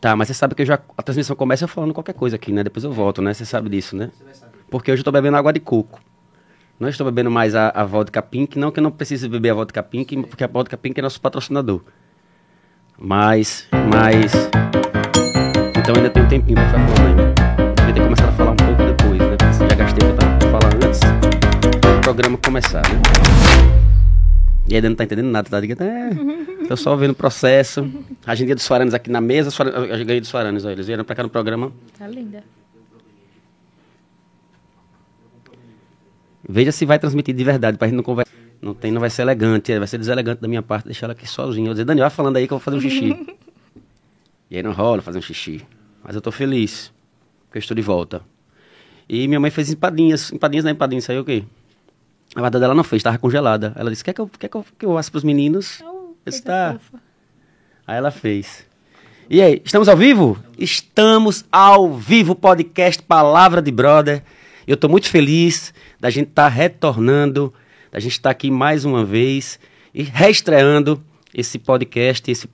Tá, mas você sabe que eu já, a transmissão começa falando qualquer coisa aqui, né? Depois eu volto, né? Você sabe disso, né? Porque hoje eu tô bebendo água de coco. Não estou bebendo mais a, a vodka pink, não que eu não precise beber a vodka pink, porque a vodka pink é nosso patrocinador. Mas, mas... Então ainda tem um tempinho pra ficar falando ainda. Devia ter começado a falar um pouco depois, né? Porque já gastei o que eu tava pra falar antes do programa começar, né? E ainda não tá entendendo nada, tá ligado? É, tô só vendo o processo. A gente ia dos Faranes aqui na mesa, Faranes- eu ganhei dos Faranes, ó, eles vieram pra cá no programa. Tá linda. Veja se vai transmitir de verdade, pra gente não conversar. Não, tem, não vai ser elegante, vai ser deselegante da minha parte deixar ela aqui sozinha. Eu vou dizer, Daniel, vai falando aí que eu vou fazer um xixi. e aí não rola fazer um xixi. Mas eu tô feliz, porque eu estou de volta. E minha mãe fez empadinhas. Empadinhas, né? Empadinhas, saiu o quê? A guarda dela não fez, tava congelada. Ela disse, quer que eu, quer que eu, que eu asse pros meninos? Oh, Eu coisa disse, tá. fofa. Aí ela fez. E aí, estamos ao vivo? Estamos ao vivo, podcast Palavra de Brother. Eu estou muito feliz da gente estar retornando, da gente estar aqui mais uma vez e reestreando esse podcast, esse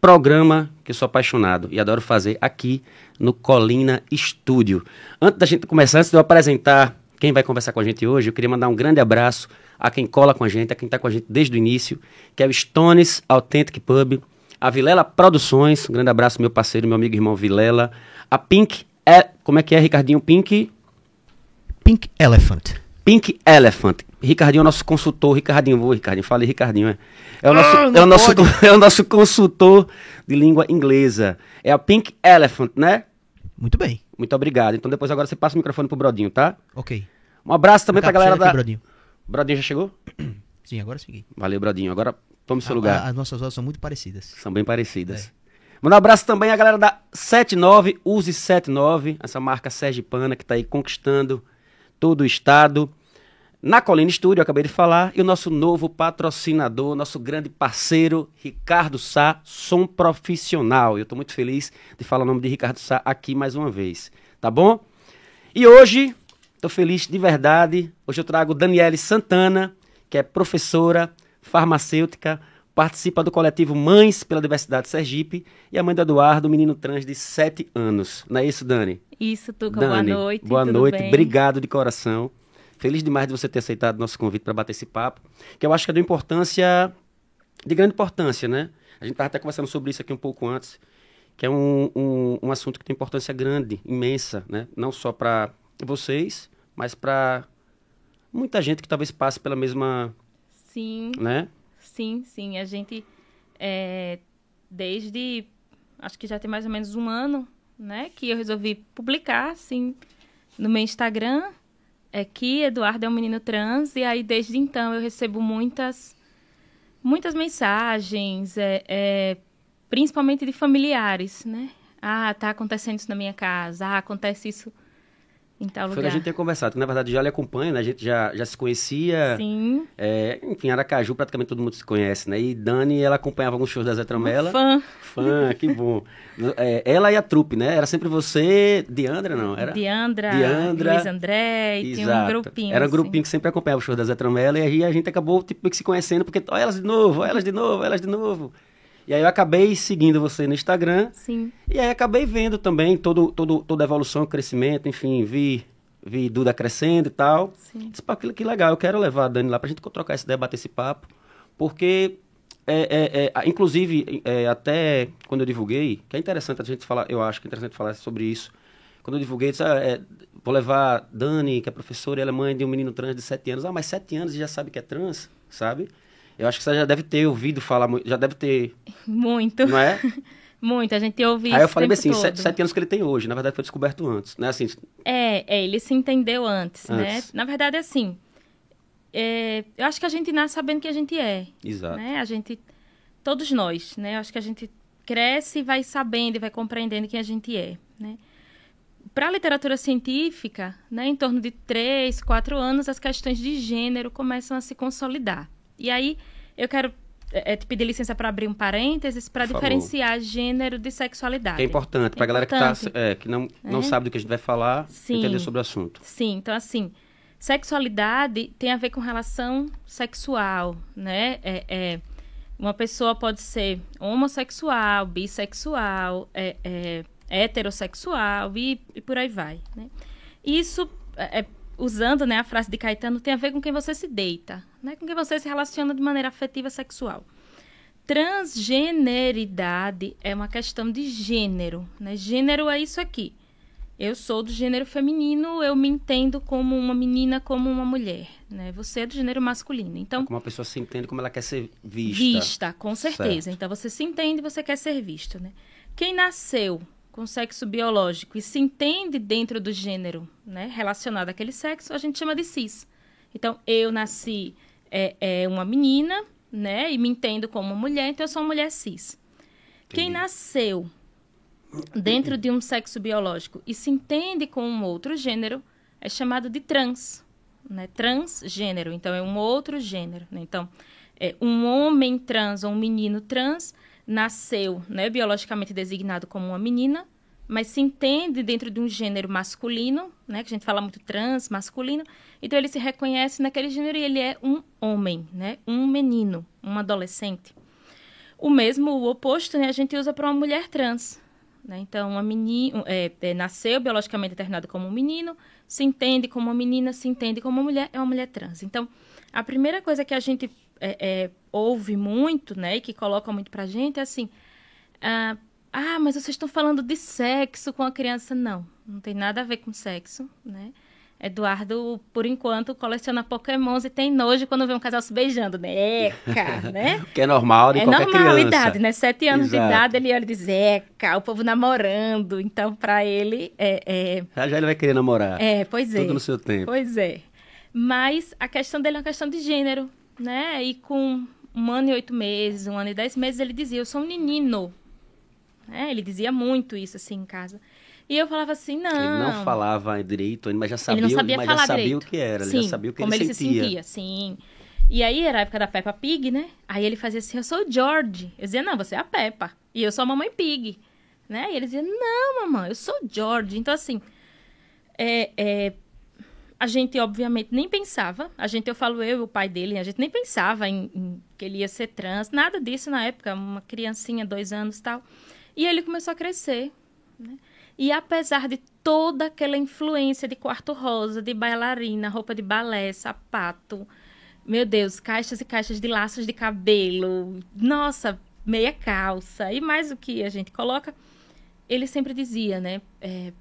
programa que eu sou apaixonado e adoro fazer aqui no Colina Estúdio. Antes da gente começar, antes de eu apresentar quem vai conversar com a gente hoje, eu queria mandar um grande abraço a quem cola com a gente, a quem está com a gente desde o início, que é o Stones Authentic Pub, a Vilela Produções, um grande abraço meu parceiro, meu amigo irmão Vilela, a Pink, é, como é que é, Ricardinho? Pink... Pink Elephant. Pink Elephant. Ricardinho é o nosso consultor. Ricardinho, vou, Ricardinho. Fale, Ricardinho. É, é, o, nosso, Ah, é, o nosso, é o nosso consultor de língua inglesa. É a Pink Elephant, né? Muito bem. Muito obrigado. Então depois agora você passa o microfone pro Brodinho, tá? Ok. Um abraço também pra galera da... aqui, Brodinho. Brodinho já chegou? Sim, agora sim. Valeu, Brodinho. Agora tome seu A- lugar. a- As nossas vozes são muito parecidas. São bem parecidas. Manda um abraço também à galera da 79, Use 79, essa marca sergipana que está aí conquistando todo o estado. Na Colina Estúdio, eu acabei de falar, e o nosso novo patrocinador, nosso grande parceiro, Ricardo Sá, som profissional. Eu estou muito feliz de falar o nome de Ricardo Sá aqui mais uma vez, tá bom? E hoje, estou feliz de verdade. Hoje eu trago Daniele Santana, que é professora, farmacêutica, participa do coletivo Mães pela Diversidade Sergipe e a mãe do Eduardo, menino trans de 7 anos. Não é isso, Dani? Isso, Tuca, Dani, boa noite. Boa noite, bem? obrigado de coração. Feliz demais de você ter aceitado nosso convite para bater esse papo, que eu acho que é de importância, de grande importância, né? A gente estava até conversando sobre isso aqui um pouco antes, que é um, um, um assunto que tem importância grande, imensa, né? Não só para vocês, mas para muita gente que talvez passe pela mesma, Sim, né? sim, sim. A gente, é, desde, acho que já tem mais ou menos um ano, né, que eu resolvi publicar, assim, no meu Instagram, é que Eduardo é um menino trans, e aí desde então eu recebo muitas, muitas mensagens, é, é, principalmente de familiares, né? Ah, tá acontecendo isso na minha casa, ah, acontece isso em tal Foi lugar. que a gente tinha conversado, que na verdade já lhe acompanha, né? A gente já, já se conhecia. Sim, É, enfim, Aracaju praticamente todo mundo se conhece, né? E Dani, ela acompanhava alguns shows da Zé Tramela. fã. Fã, que bom. É, ela e a trupe, né? Era sempre você, Diandra, não? Era? Diandra, Diandra. Luiz André, e tinha um grupinho. Era um assim. grupinho que sempre acompanhava o show da Zé Tramela e aí a gente acabou tipo, que se conhecendo, porque olha elas de novo, olha elas de novo, olha elas de novo. E aí eu acabei seguindo você no Instagram Sim, e aí acabei vendo também todo, todo, toda a evolução, crescimento, enfim, vi, vi Duda crescendo e tal. sim. Disse, que, que legal, eu quero levar a Dani lá pra gente trocar essa ideia, bater esse papo, porque, é, é, é, inclusive, é, até quando eu divulguei, que é interessante a gente falar, eu acho que é interessante falar sobre isso, quando eu divulguei, disse, ah, é, vou levar Dani, que é professora, e ela é mãe de um menino trans de 7 anos, ah, mas 7 anos e já sabe que é trans, sabe? Eu acho que você já deve ter ouvido falar, muito, já deve ter, Muito, não é? muito. A gente ouve Aí eu falei assim. 7, sete anos que ele tem hoje, na verdade foi descoberto antes, né? Assim, É, é, ele se entendeu antes, né? Antes. Na verdade, assim, é, eu acho que a gente nasce sabendo que a gente é, exato. né? A gente, todos nós, né? Eu acho que a gente cresce e vai sabendo e vai compreendendo quem a gente é, né? Para a literatura científica, né, em torno de três, quatro anos, as questões de gênero começam a se consolidar. E aí, eu quero é, te pedir licença para abrir um parênteses para diferenciar gênero de sexualidade. É importante, pra É galera que, tá, é, que não, não É. sabe do que a gente vai falar, Sim. entender sobre o assunto. Sim, então assim, sexualidade tem a ver com relação sexual, né? É, é, Uma pessoa pode ser homossexual, bissexual, é, é, heterossexual e, e, por aí vai. Né? Isso, é, é, usando né, a frase de Caetano, tem a ver com quem você se deita, né? com quem você se relaciona de maneira afetiva sexual. Transgeneridade é uma questão de gênero. Né? Gênero é isso aqui. Eu sou do gênero feminino, eu me entendo como uma menina, como uma mulher. Né? Você é do gênero masculino. Então, como a pessoa se entende como ela quer ser vista. Vista, com certeza. Certo. Então você se entende e você quer ser visto. Né? Quem nasceu com sexo biológico e se entende dentro do gênero né, relacionado àquele sexo, a gente chama de cis. Então, eu nasci é, é uma menina, né? E me entendo como mulher, então eu sou uma mulher cis. Entendi. Quem nasceu dentro de um sexo biológico e se entende com um outro gênero é chamado de trans, né? Transgênero. Então é um outro gênero. Né? Então, é um homem trans ou um menino trans nasceu, né, biologicamente designado como uma menina, mas se entende dentro de um gênero masculino, né, que a gente fala muito trans, masculino, então ele se reconhece naquele gênero e ele é um homem, né, um menino, um adolescente. O mesmo, o oposto, né, a gente usa para uma mulher trans, né? Então, uma menina é, é, nasceu biologicamente determinada como um menino, se entende como uma menina, se entende como uma mulher, é uma mulher trans. Então, a primeira coisa que a gente é, é ouve muito, né, e que coloca muito pra gente é assim: ah, ah, mas vocês estão falando de sexo com a criança. Não, não tem nada a ver com sexo, né? Eduardo, por enquanto, coleciona pokémons e tem nojo quando vê um casal se beijando, né? Eca, né? que é normal de é qualquer criança. É normalidade, né? Sete anos Exato. de idade, ele olha e diz, eca, o povo namorando. Então, para ele, é, é... Já já ele vai querer namorar. É, pois é. Tudo no seu tempo. Pois é. Mas a questão dele é uma questão de gênero, né? E com um ano e oito meses, um ano e dez meses, ele dizia, eu sou um menino. É, ele dizia muito isso, assim, em casa. E eu falava assim, não. Ele não falava direito, mas já sabia, ele não sabia mas falar já sabia direito. o que era, sim, ele já sabia o que como ele, ele sentia. se sentia, sim. E aí era a época da Peppa Pig, né? Aí ele fazia assim, eu sou o George. Eu dizia, não, você é a Peppa. E eu sou a mamãe Pig. Né? E ele dizia, não, mamãe, eu sou o George. Então, assim, é, é, a gente, obviamente, nem pensava. A gente, eu falo eu e o pai dele, a gente nem pensava em, em que ele ia ser trans. Nada disso na época, uma criancinha, dois anos tal. E ele começou a crescer, né? E apesar de toda aquela influência de quarto rosa, de bailarina, roupa de balé, sapato, meu Deus, caixas e caixas de laços de cabelo, nossa, meia calça e mais o que a gente coloca, ele sempre dizia, né? É,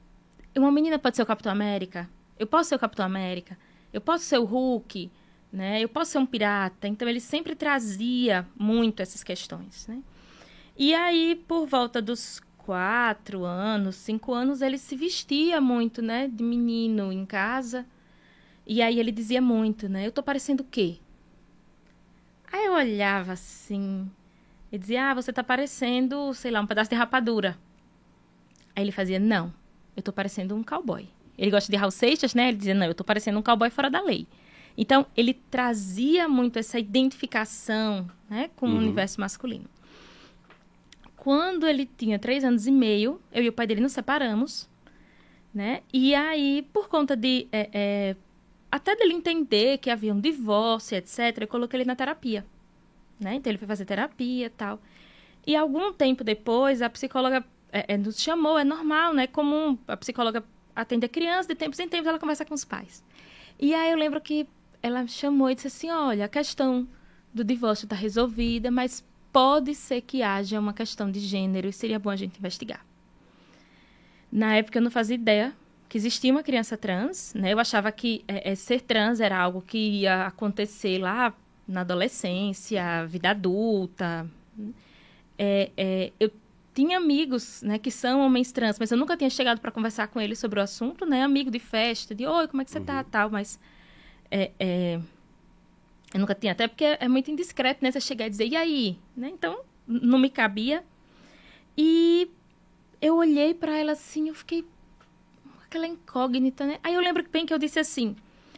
uma menina pode ser o Capitão América, eu posso ser o Capitão América, eu posso ser o Hulk, né? Eu posso ser um pirata. Então ele sempre trazia muito essas questões, né? E aí, por volta dos quatro anos, cinco anos, ele se vestia muito, né? De menino em casa. E aí ele dizia muito, né? Eu tô parecendo o quê? Aí eu olhava assim e dizia, ah, você tá parecendo, sei lá, um pedaço de rapadura. Aí ele fazia, não, eu tô parecendo um cowboy. Ele gosta de Raul Seixas, né? Ele dizia, não, eu tô parecendo um cowboy fora da lei. Então, ele trazia muito essa identificação né, com uhum. o universo masculino quando ele tinha três anos e meio, eu e o pai dele nos separamos, né? E aí, por conta de... É, é, até dele entender que havia um divórcio, etc., eu coloquei ele na terapia, né? Então, ele foi fazer terapia e tal. E algum tempo depois, a psicóloga é, é, nos chamou, é normal, né? Comum, a psicóloga atende a criança, de tempos em tempos ela conversa com os pais. E aí eu lembro que ela chamou e disse assim, olha, a questão do divórcio está resolvida, mas pode ser que haja uma questão de gênero e seria bom a gente investigar. Na época eu não fazia ideia que existia uma criança trans, né? Eu achava que é, é, ser trans era algo que ia acontecer lá na adolescência, vida adulta. É, é, eu tinha amigos, né, que são homens trans, mas eu nunca tinha chegado para conversar com eles sobre o assunto, né? Amigo de festa, de oi, como é que você tá, uhum. tal, mas é, é eu nunca tinha, até porque é muito indiscreto, né? Você chegar e dizer, e aí? Né? Então, não me cabia. E eu olhei para ela assim, eu fiquei aquela incógnita, né? Aí eu lembro bem que eu disse assim,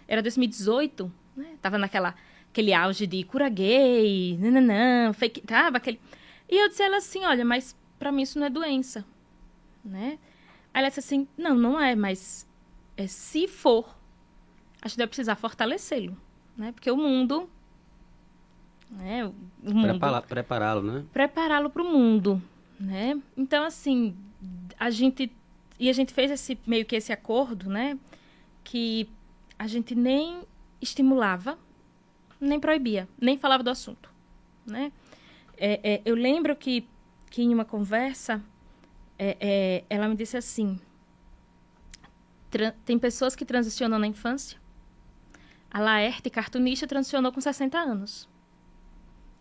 era 2018, né? Tava naquela aquele auge de cura gay, nananã, fake, tava aquele. E eu disse a ela assim, olha, mas para mim isso não é doença, né? Aí ela disse assim, não, não é, mas é, se for, acho que deve precisar fortalecê-lo né? Porque o mundo, né? o mundo Prepará-lo, né? prepará-lo para o mundo, né? Então assim, a gente e a gente fez esse meio que esse acordo, né? Que a gente nem estimulava, nem proibia, nem falava do assunto, né? É, é, eu lembro que que em uma conversa é, é, ela me disse assim: "Tran- tem pessoas que transicionam na infância. A Laerte, cartunista, transicionou com 60 anos.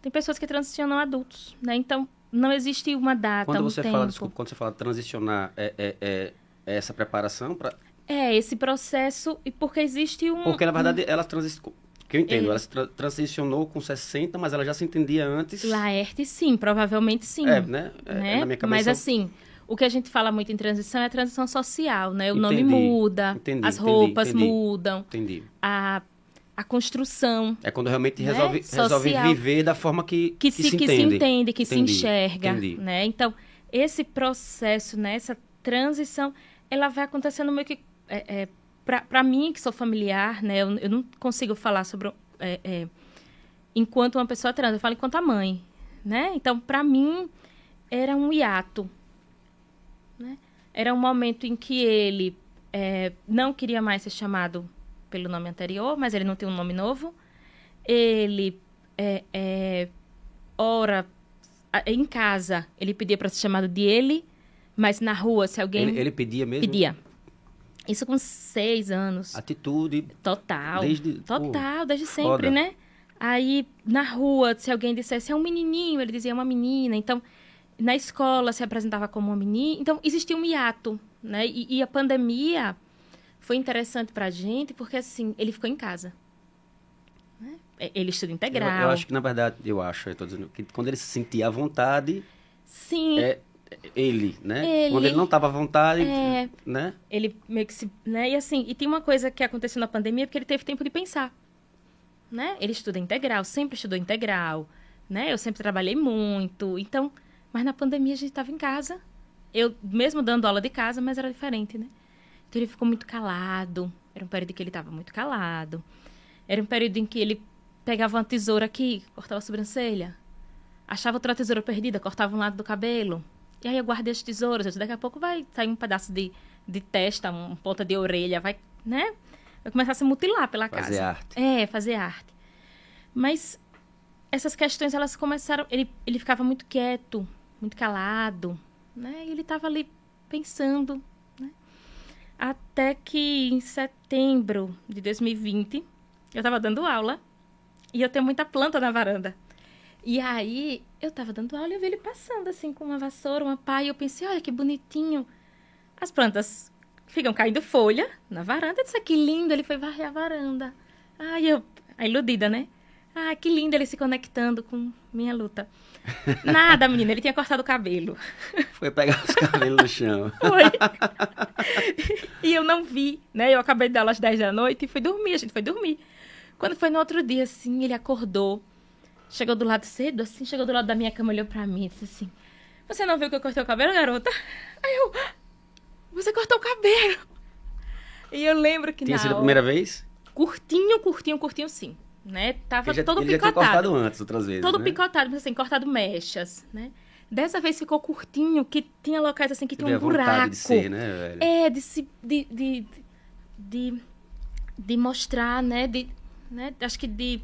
Tem pessoas que transicionam adultos, né? Então, não existe uma data, Quando um você tempo. fala, desculpa, quando você fala transicionar, é, é, é- é essa preparação para É, esse processo, e porque existe um... Porque, na verdade, ela transicionou. Que eu entendo, É. ela se tra- transicionou com 60, mas ela já se entendia antes. Laerte, sim, provavelmente sim. É, né? É, né? na minha cabeça. Mas assim, o que a gente fala muito em transição é a transição social, né? O nome Entendi, muda, entendi, as roupas entendi. mudam, Entendi. a, a construção É quando realmente Né? resolve, resolve viver da forma que, que, se, que se entende. entende, que Entendi, se enxerga, entendi. né? Então, esse processo, né, essa transição, ela vai acontecendo meio que é, é, para mim que sou familiar, né? Eu, eu não consigo falar sobre é, é, enquanto uma pessoa trans, eu falo enquanto a mãe, né? Então, para mim era um hiato, né? Era um momento em que ele é, não queria mais ser chamado pelo nome anterior, mas ele não tem um nome novo. Ele é, é, ora em casa ele pedia para ser chamado de ele, mas na rua se alguém Ele, ele pedia mesmo? pedia. Isso com seis anos. Atitude. Total. Desde- Total, desde foda. sempre, né? Aí, na rua, se alguém dissesse é um menininho, ele dizia é uma menina. Então, na escola se apresentava como uma menina. Então, existia um hiato, né? E, e a pandemia foi interessante pra gente, porque, assim, ele ficou em casa. né? Ele estuda Eu, integral. eu acho que, na verdade, eu acho, eu tô dizendo, que quando ele se sentia à vontade, Sim, é ele, né? Ele. Quando ele não estava à vontade, É. né? ele meio que se... Né? E, assim, e tem uma coisa que aconteceu na pandemia, porque ele teve tempo de pensar. né? Ele estuda integral, sempre estudou integral, né? Eu sempre trabalhei muito, então, mas na pandemia a gente estava em casa. Eu mesmo dando aula de casa, mas era diferente, né? Então ele ficou muito calado. Era um período em que ele estava muito calado. Era um período em que ele pegava uma tesoura aqui, cortava a sobrancelha. Achava outra tesoura perdida, cortava um lado do cabelo. E aí eu guardei as tesouras. Eu disse, daqui a pouco vai sair um pedaço de, de testa, uma ponta de orelha, vai, né? Vai começar a se mutilar pela casa. Fazer arte. É, fazer arte. Mas essas questões, elas começaram... Ele, ele ficava muito quieto, muito calado, né? E ele estava ali pensando, né? Até que em setembro de 2020, eu estava dando aula e eu tenho muita planta na varanda. E aí, eu estava dando aula e eu vi ele passando, assim, com uma vassoura, uma pá, e eu pensei, olha que bonitinho. As plantas ficam caindo folha na varanda. Eu disse, "Ah, que lindo, ele foi varrer a varanda. Ai, eu, a iludida, né? Ah, que lindo ele se conectando com minha luta. Nada, menina, ele tinha cortado o cabelo. Foi pegar os cabelos no chão. Foi. e eu não vi, né? Eu acabei de dar aula às 10 da noite e fui dormir, a gente foi dormir. Quando foi no outro dia, assim, ele acordou, chegou do lado cedo, assim, chegou do lado da minha cama, olhou pra mim e disse assim: Você não viu que eu cortei o cabelo, garota? Aí eu, você cortou o cabelo. E eu lembro que Tinha sido a primeira vez? curtinho, curtinho, curtinho, sim. Né? Tava já, todo ele já tinha picotado. cortado antes, outras vezes, Todo né? picotado, mas assim, cortado mechas, né? Dessa vez ficou curtinho, que tinha locais assim que tinha um buraco. de ser, né, velho? É, de se. De, de, de, de mostrar, né? De, né? Acho que de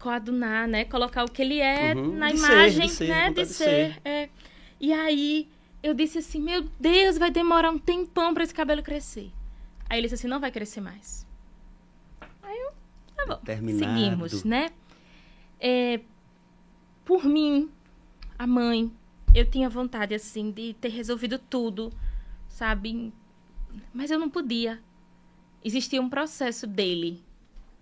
coadunar, né? Colocar o que ele é Uhum, na de ser, imagem, de ser, né? De ser. ser. é. E aí eu disse assim, meu Deus, vai demorar um tempão pra esse cabelo crescer. Aí ele disse assim, não vai crescer mais. Aí eu, tá bom. Determinado. Seguimos, né? É, por mim, a mãe, eu tinha vontade, assim, de ter resolvido tudo, sabe? Mas eu não podia. Existia um processo dele.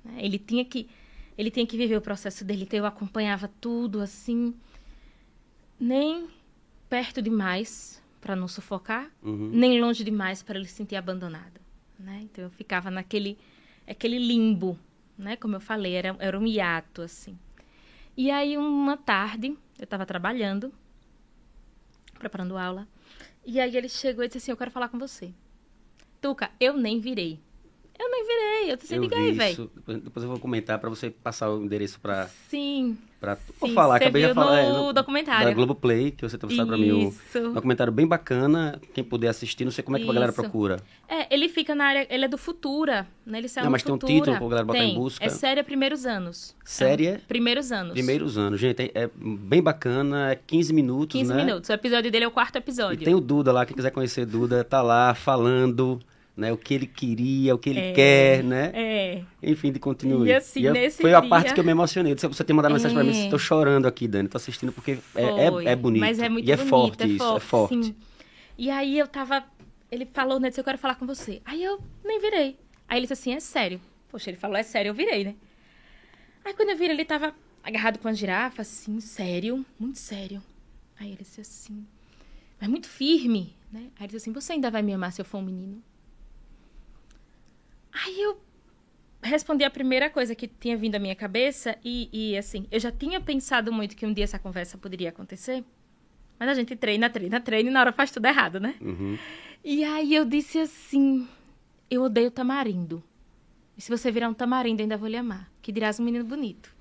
né? Ele tinha que ele tinha que viver o processo dele. Então eu acompanhava tudo, assim, nem perto demais para não sufocar, Uhum. nem longe demais para ele se sentir abandonado, né? Então eu ficava naquele aquele limbo, né? Como eu falei, era, era um hiato assim. E aí uma tarde eu estava trabalhando, preparando aula, e aí ele chegou e disse assim: "Eu quero falar com você". Tuca, eu nem virei. Eu nem virei. Eu disse: Eu "Diga vi aí, velho". isso. Depois, eu vou comentar pra você passar o endereço pra... Sim. Pra, vou Sim, falar, você acabei de falar. no é, documentário. Da Globoplay, que você trouxe pra mim. Um Isso. documentário bem bacana. Quem puder assistir, não sei como é que a galera Isso. procura. É, ele fica na área, ele é do Futura, né? Ele saiu Não, mas tem um Futura. título pra galera botar em Tem. busca? É série Primeiros Anos. Série? É, primeiros Anos. Primeiros anos. Gente, é, é bem bacana. É 15 minutos, 15 né? minutos. O episódio dele é o quarto E episódio. tem o Duda lá, quem quiser conhecer Duda, tá lá falando, né? O que ele queria, o que ele É. quer, né? É. Enfim, de continue. E assim, eu- nesse foi a dia- parte que eu me emocionei. Você tem mandado mensagem pra mim, É. estou chorando aqui, Dani. Tô assistindo porque é, Foi. é, é bonito. Mas é muito e é bonito, forte é isso, forte, é forte. sim. E aí eu tava. Ele falou, né? disse, Eu quero falar com você. Aí eu nem virei. Aí ele disse assim: é sério. Poxa, ele falou, é sério, eu virei, né? Aí quando eu virei, ele tava agarrado com a girafa, assim, sério, muito sério. Aí ele disse assim, mas muito firme, né? Aí ele disse assim: você ainda vai me amar se eu for um menino? Aí eu respondi a primeira coisa que tinha vindo à minha cabeça e, e, assim, eu já tinha pensado muito que um dia essa conversa poderia acontecer, mas a gente treina, treina, treina e na hora faz tudo errado, né? Uhum. E aí eu disse assim, eu odeio tamarindo. E se você virar um tamarindo, ainda vou lhe amar. Que dirás um menino bonito.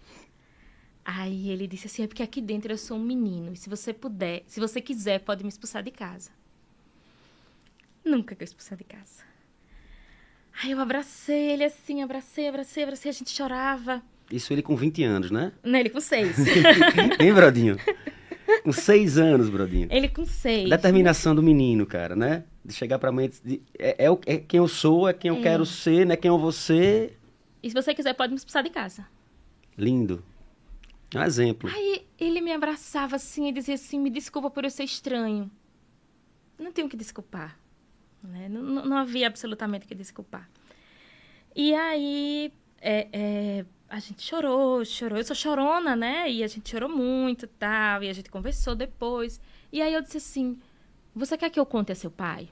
Aí ele disse assim, é porque aqui dentro eu sou um menino. E se você puder, se você quiser, pode me expulsar de casa. Nunca que eu expulsar de casa. Aí eu abracei ele assim, abracei, abracei, abracei, a gente chorava. Isso ele com 20 anos, né? Não, ele com seis. Hein, Brodinho? com 6 anos, Brodinho. ele com seis. Determinação do menino, cara, né? De chegar pra mãe e dizer, é, é, é quem eu sou, é quem eu É. quero ser, não é quem eu vou ser. E se você quiser, pode me expulsar de casa. Lindo. É um exemplo. Aí ele me abraçava assim e dizia assim: me desculpa por eu ser estranho. Não tenho que desculpar. Né? Não, não- havia absolutamente que desculpar. E aí é, é, a gente chorou, chorou. Eu sou chorona, né? E a gente chorou muito tal. E a gente conversou depois. E aí eu disse assim: Você quer que eu conte a seu pai?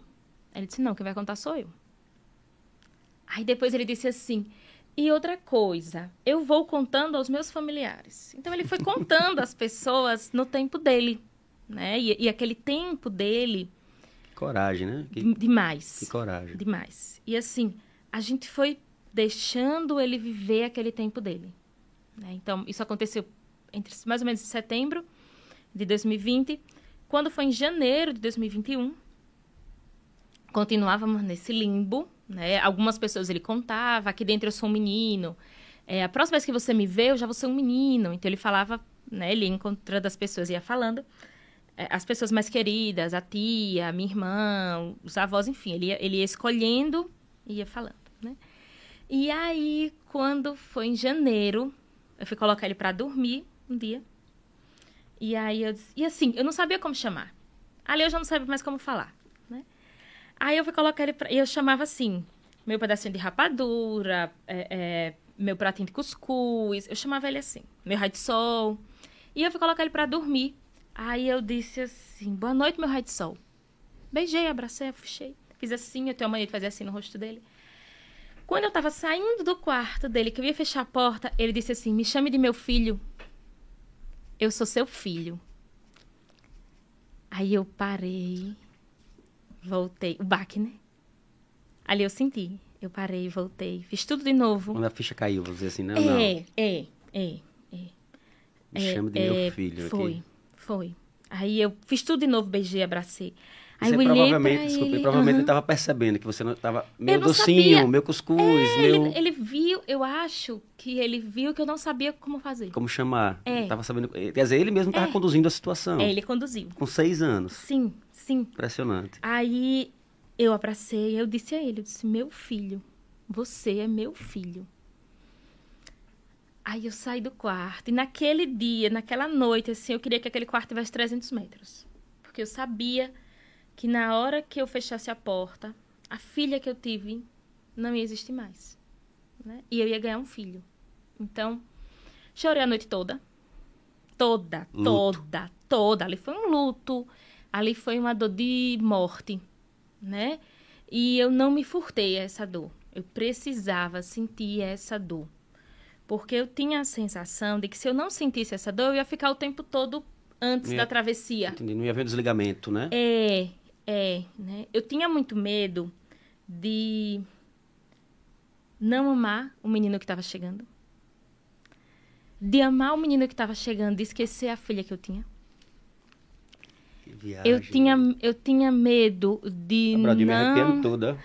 Ele disse: Não, quem vai contar sou eu. Aí depois ele disse assim: e outra coisa, eu vou contando aos meus familiares. Então ele foi contando às pessoas no tempo dele, né? E, e aquele tempo dele, Coragem, né? Que, de- demais. que coragem. Demais. E assim, a gente foi deixando ele viver aquele tempo dele. né? Então, isso aconteceu entre mais ou menos em setembro de 2020. Quando foi em janeiro de 2021, continuávamos nesse limbo, né? Algumas pessoas ele contava, aqui dentro eu sou um menino. É, a próxima vez que você me vê, eu já vou ser um menino. Então ele falava, né? Ele encontrando as pessoas, ia falando. É, as pessoas mais queridas, a tia, a minha irmã, os avós, enfim. Ele ia, ele ia escolhendo e ia falando, né? E aí, quando foi em janeiro, eu fui colocar ele para dormir um dia. E aí eu disse, e assim, eu não sabia como chamar. Ali eu já não sabia mais como falar, né? Aí eu fui colocar ele pra, e eu chamava assim, meu pedacinho de rapadura, é, é, meu pratinho de cuscuz, eu chamava ele assim, meu raio de sol. E eu fui colocar ele para dormir. Aí eu disse assim, boa noite, meu raio de sol. Beijei, abracei, afuxei. Fiz assim, eu tenho a mania de fazer assim no rosto dele. Quando eu tava saindo do quarto dele, que eu ia fechar a porta, ele disse assim: Me chame de meu filho. Eu sou seu filho. Aí eu parei, voltei. O baque, né? Ali eu senti. Eu parei, voltei, fiz tudo de novo. Quando a ficha caiu, vou dizer assim, não, não. É, é, é, é. Me chame de meu filho Foi, aqui. Foi. Aí eu fiz tudo de novo, beijei, abracei. Aí Você provavelmente, pra desculpe, ele, provavelmente aham. ele estava percebendo que você não estava meu Eu não docinho, sabia. meu cuscuz, É, meu ele, ele viu, eu acho que ele viu que eu não sabia como fazer. como chamar. É. Ele tava sabendo, quer dizer, ele mesmo estava É. conduzindo a situação. É, ele conduziu. Com seis anos. Sim, sim. Impressionante. Aí eu abracei, eu disse a ele, eu disse, meu filho, você é meu filho. Aí eu saí do quarto, e naquele dia, naquela noite, assim, eu queria que aquele quarto tivesse 300 metros. Porque eu sabia que na hora que eu fechasse a porta, a filha que eu tive não ia existir mais. Né? E eu ia ganhar um filho. Então, chorei a noite toda. Toda, Luto. toda, toda. Ali foi um luto, ali foi uma dor de morte, né? E eu não me furtei a essa dor. Eu precisava sentir essa dor. Porque eu tinha a sensação de que se eu não sentisse essa dor, eu ia ficar o tempo todo antes Ia- da travessia. Entendi. Não ia haver desligamento, né? É, é, né? Eu tinha muito medo de não amar o menino que estava chegando. de amar o menino que estava chegando, de esquecer a filha que eu tinha. Que viagem. Eu tinha, eu tinha medo de Ah, Bradinho, me arrepiando não... toda.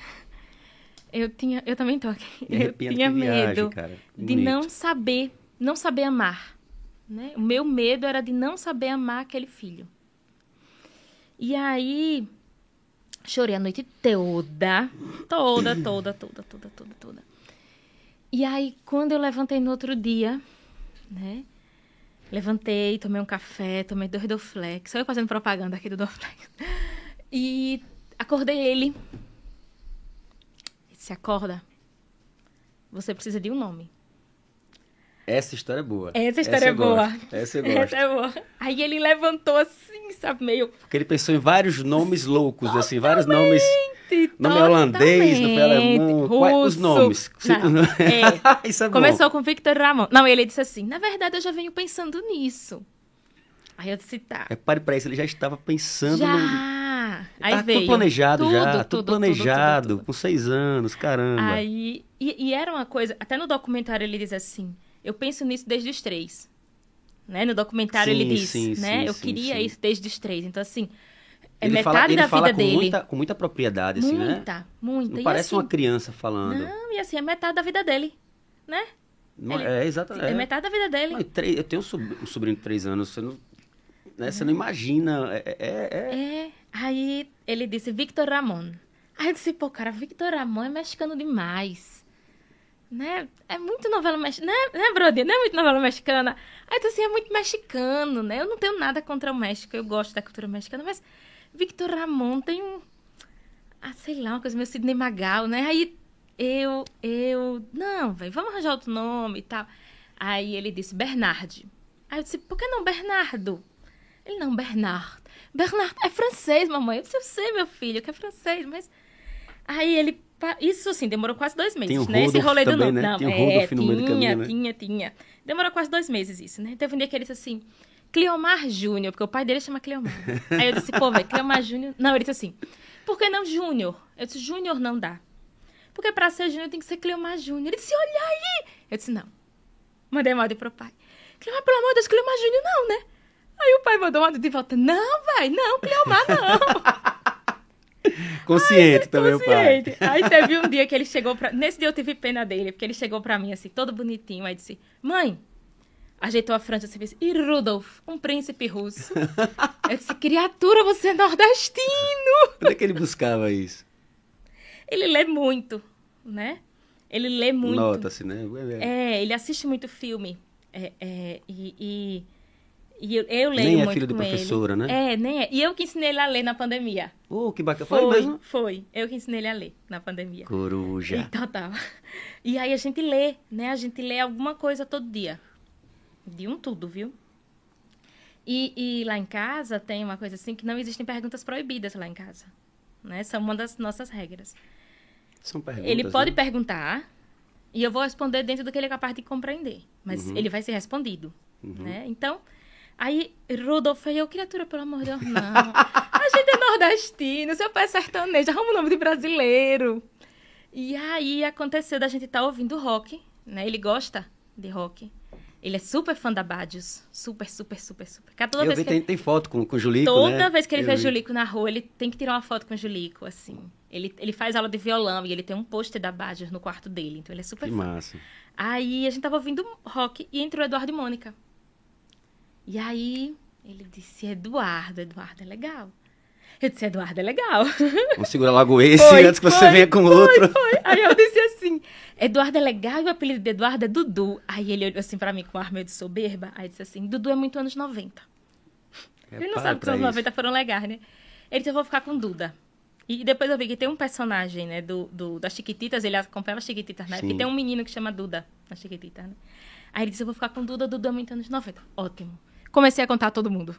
Eu tinha, eu também tô aqui. Eu tinha viagem, medo cara. de Bonito. não saber, não saber amar, né? O meu medo era de não saber amar aquele filho. E aí chorei a noite toda, toda, toda, toda, toda, toda, toda. E aí quando eu levantei no outro dia, né? Levantei, tomei um café, tomei dois Dorflex. Só eu fazendo propaganda aqui do Dorflex. E acordei ele. Se acorda, você precisa de um nome. Essa história é boa. Essa história é eu boa. gosto. Essa eu gosto. Essa é boa. Aí ele levantou assim, sabe, meio... Porque ele pensou em vários nomes loucos, assim, vários nomes. Nome Totalmente. holandês, nome alemão. Quais os nomes? Não, é. Isso é bom. Começou com Victor Ramon. Não, ele disse assim, na verdade eu já venho pensando nisso. Aí eu disse, tá. Repare pra isso, ele já estava pensando no. Aí Tá veio. tudo planejado já, tudo, tudo, planejado, tudo, tudo. com seis anos, caramba. Aí, e, e era uma coisa, até no documentário ele diz assim, eu penso nisso desde os três. Né? No documentário Sim, ele diz, sim, né? sim, eu queria isso desde os três. Então, assim, é ele metade fala, da fala vida com dele. Muita, com muita propriedade, assim, né? muita, muita. Não E parece assim, uma criança falando. Não, e assim, é metade da vida dele, né? Não ele- é, exatamente. É, metade da vida dele. Não, eu tenho um um sobrinho de três anos, você não, né, você não imagina. É, é- é- É, aí ele disse Victor Ramon. Aí eu disse, pô, cara, Victor Ramon é mexicano demais. Né? É muito novela mexicana, né, né, Brody? Não é muito novela mexicana. Aí eu disse assim, é muito mexicano, né? Eu não tenho nada contra o México, eu gosto da cultura mexicana, mas Victor Ramon tem um, ah, sei lá, uma coisa meio Sidney Magal, né? Aí eu, eu, não, velho, vamos arranjar outro nome e tal. Aí ele disse Bernard. Aí eu disse, por que não Bernardo? Ele, não, Bernard. Bernard é francês, mamãe. Eu disse, eu sei, meu filho, que é francês, mas... Aí ele... Isso, assim, demorou quase dois meses, né? Esse rolê do também, nome. né? Não, Tem o é, no meio do tinha, caminho, né? tinha, tinha. Demorou quase dois meses isso, né? Teve um dia que ele disse assim, Cleomar Júnior, porque o pai dele chama Cleomar. Aí eu disse, pô, velho, Cleomar Júnior... Não, ele disse assim, por que não Júnior? Eu disse, Júnior não dá. Porque pra ser Júnior tem que ser Cleomar Júnior. Ele disse, olha aí! Eu disse, não. Mandei uma áudio pro pai. Cleomar, pelo amor de Deus, Cleomar Júnior não, né? Aí o pai mandou uma de volta. Não, vai, não, Cleomar não. Consciente também o pai. Consciente. Aí teve um dia que ele chegou pra... Nesse dia eu tive pena dele, porque ele chegou pra mim assim, todo bonitinho. Aí disse, mãe, ajeitou a franja assim, disse, e Rudolf, um príncipe russo. Eu disse, criatura, você é nordestino. Onde é que ele buscava isso? Ele lê muito, né? Ele lê muito. Nota-se, né? É, ele assiste muito filme. É, é, e, e, e eu, eu leio Nem é filho de com ele. professora, né? É, nem é. E eu que ensinei ele a ler na pandemia. Oh, que bacana. Foi, Foi mesmo? foi. Eu que ensinei ele a ler na pandemia. Coruja. Então tava. E aí a gente lê, né? A gente lê alguma coisa todo dia. De um tudo, viu? E, e lá em casa tem uma coisa assim que não existem perguntas proibidas lá em casa. Né? São uma das nossas regras. São perguntas. Ele pode né? perguntar e eu vou responder dentro do que ele é capaz de compreender. Mas Uhum. ele vai ser respondido, né? Então, aí, Rodolfo, eu, criatura, pelo amor de Deus, não. A gente é nordestino, seu pai é sertanejo, arruma o nome de brasileiro. E aí, aconteceu da gente estar ouvindo rock, né? Ele gosta de rock. Ele é super fã da Badios. Super, super, super, super. Cada toda Eu vez vi, que tem, tem foto com, com o Julico, Toda né? vez que ele Eu vê vi. Julico na rua, ele tem que tirar uma foto com o Julico, assim. Ele, ele faz aula de violão e ele tem um pôster da Badger no quarto dele, então ele é super Que fã. massa. Aí a gente tava ouvindo rock e entrou Eduardo e Mônica. E aí ele disse, Eduardo, Eduardo é legal. Eu disse, Eduardo é legal. Vamos segurar logo esse Foi, antes que você foi, venha com foi, outro. foi. Aí eu disse assim, Eduardo é legal e o apelido de Eduardo é Dudu. Aí ele olhou assim pra mim com um ar meio de soberba. Aí disse assim, Dudu é muito anos 90. Ele não sabe que os anos isso. 90 foram legais, né? Ele disse, eu vou ficar com Duda. E depois eu vi que tem um personagem, né, do, do, das Chiquititas, ele acompanhava as Chiquititas, né? Sim. Porque tem um menino que chama Duda, nas Chiquititas, né? Aí ele disse, eu vou ficar com Duda, Duda é muito anos 90. Ótimo. Comecei a contar a todo mundo.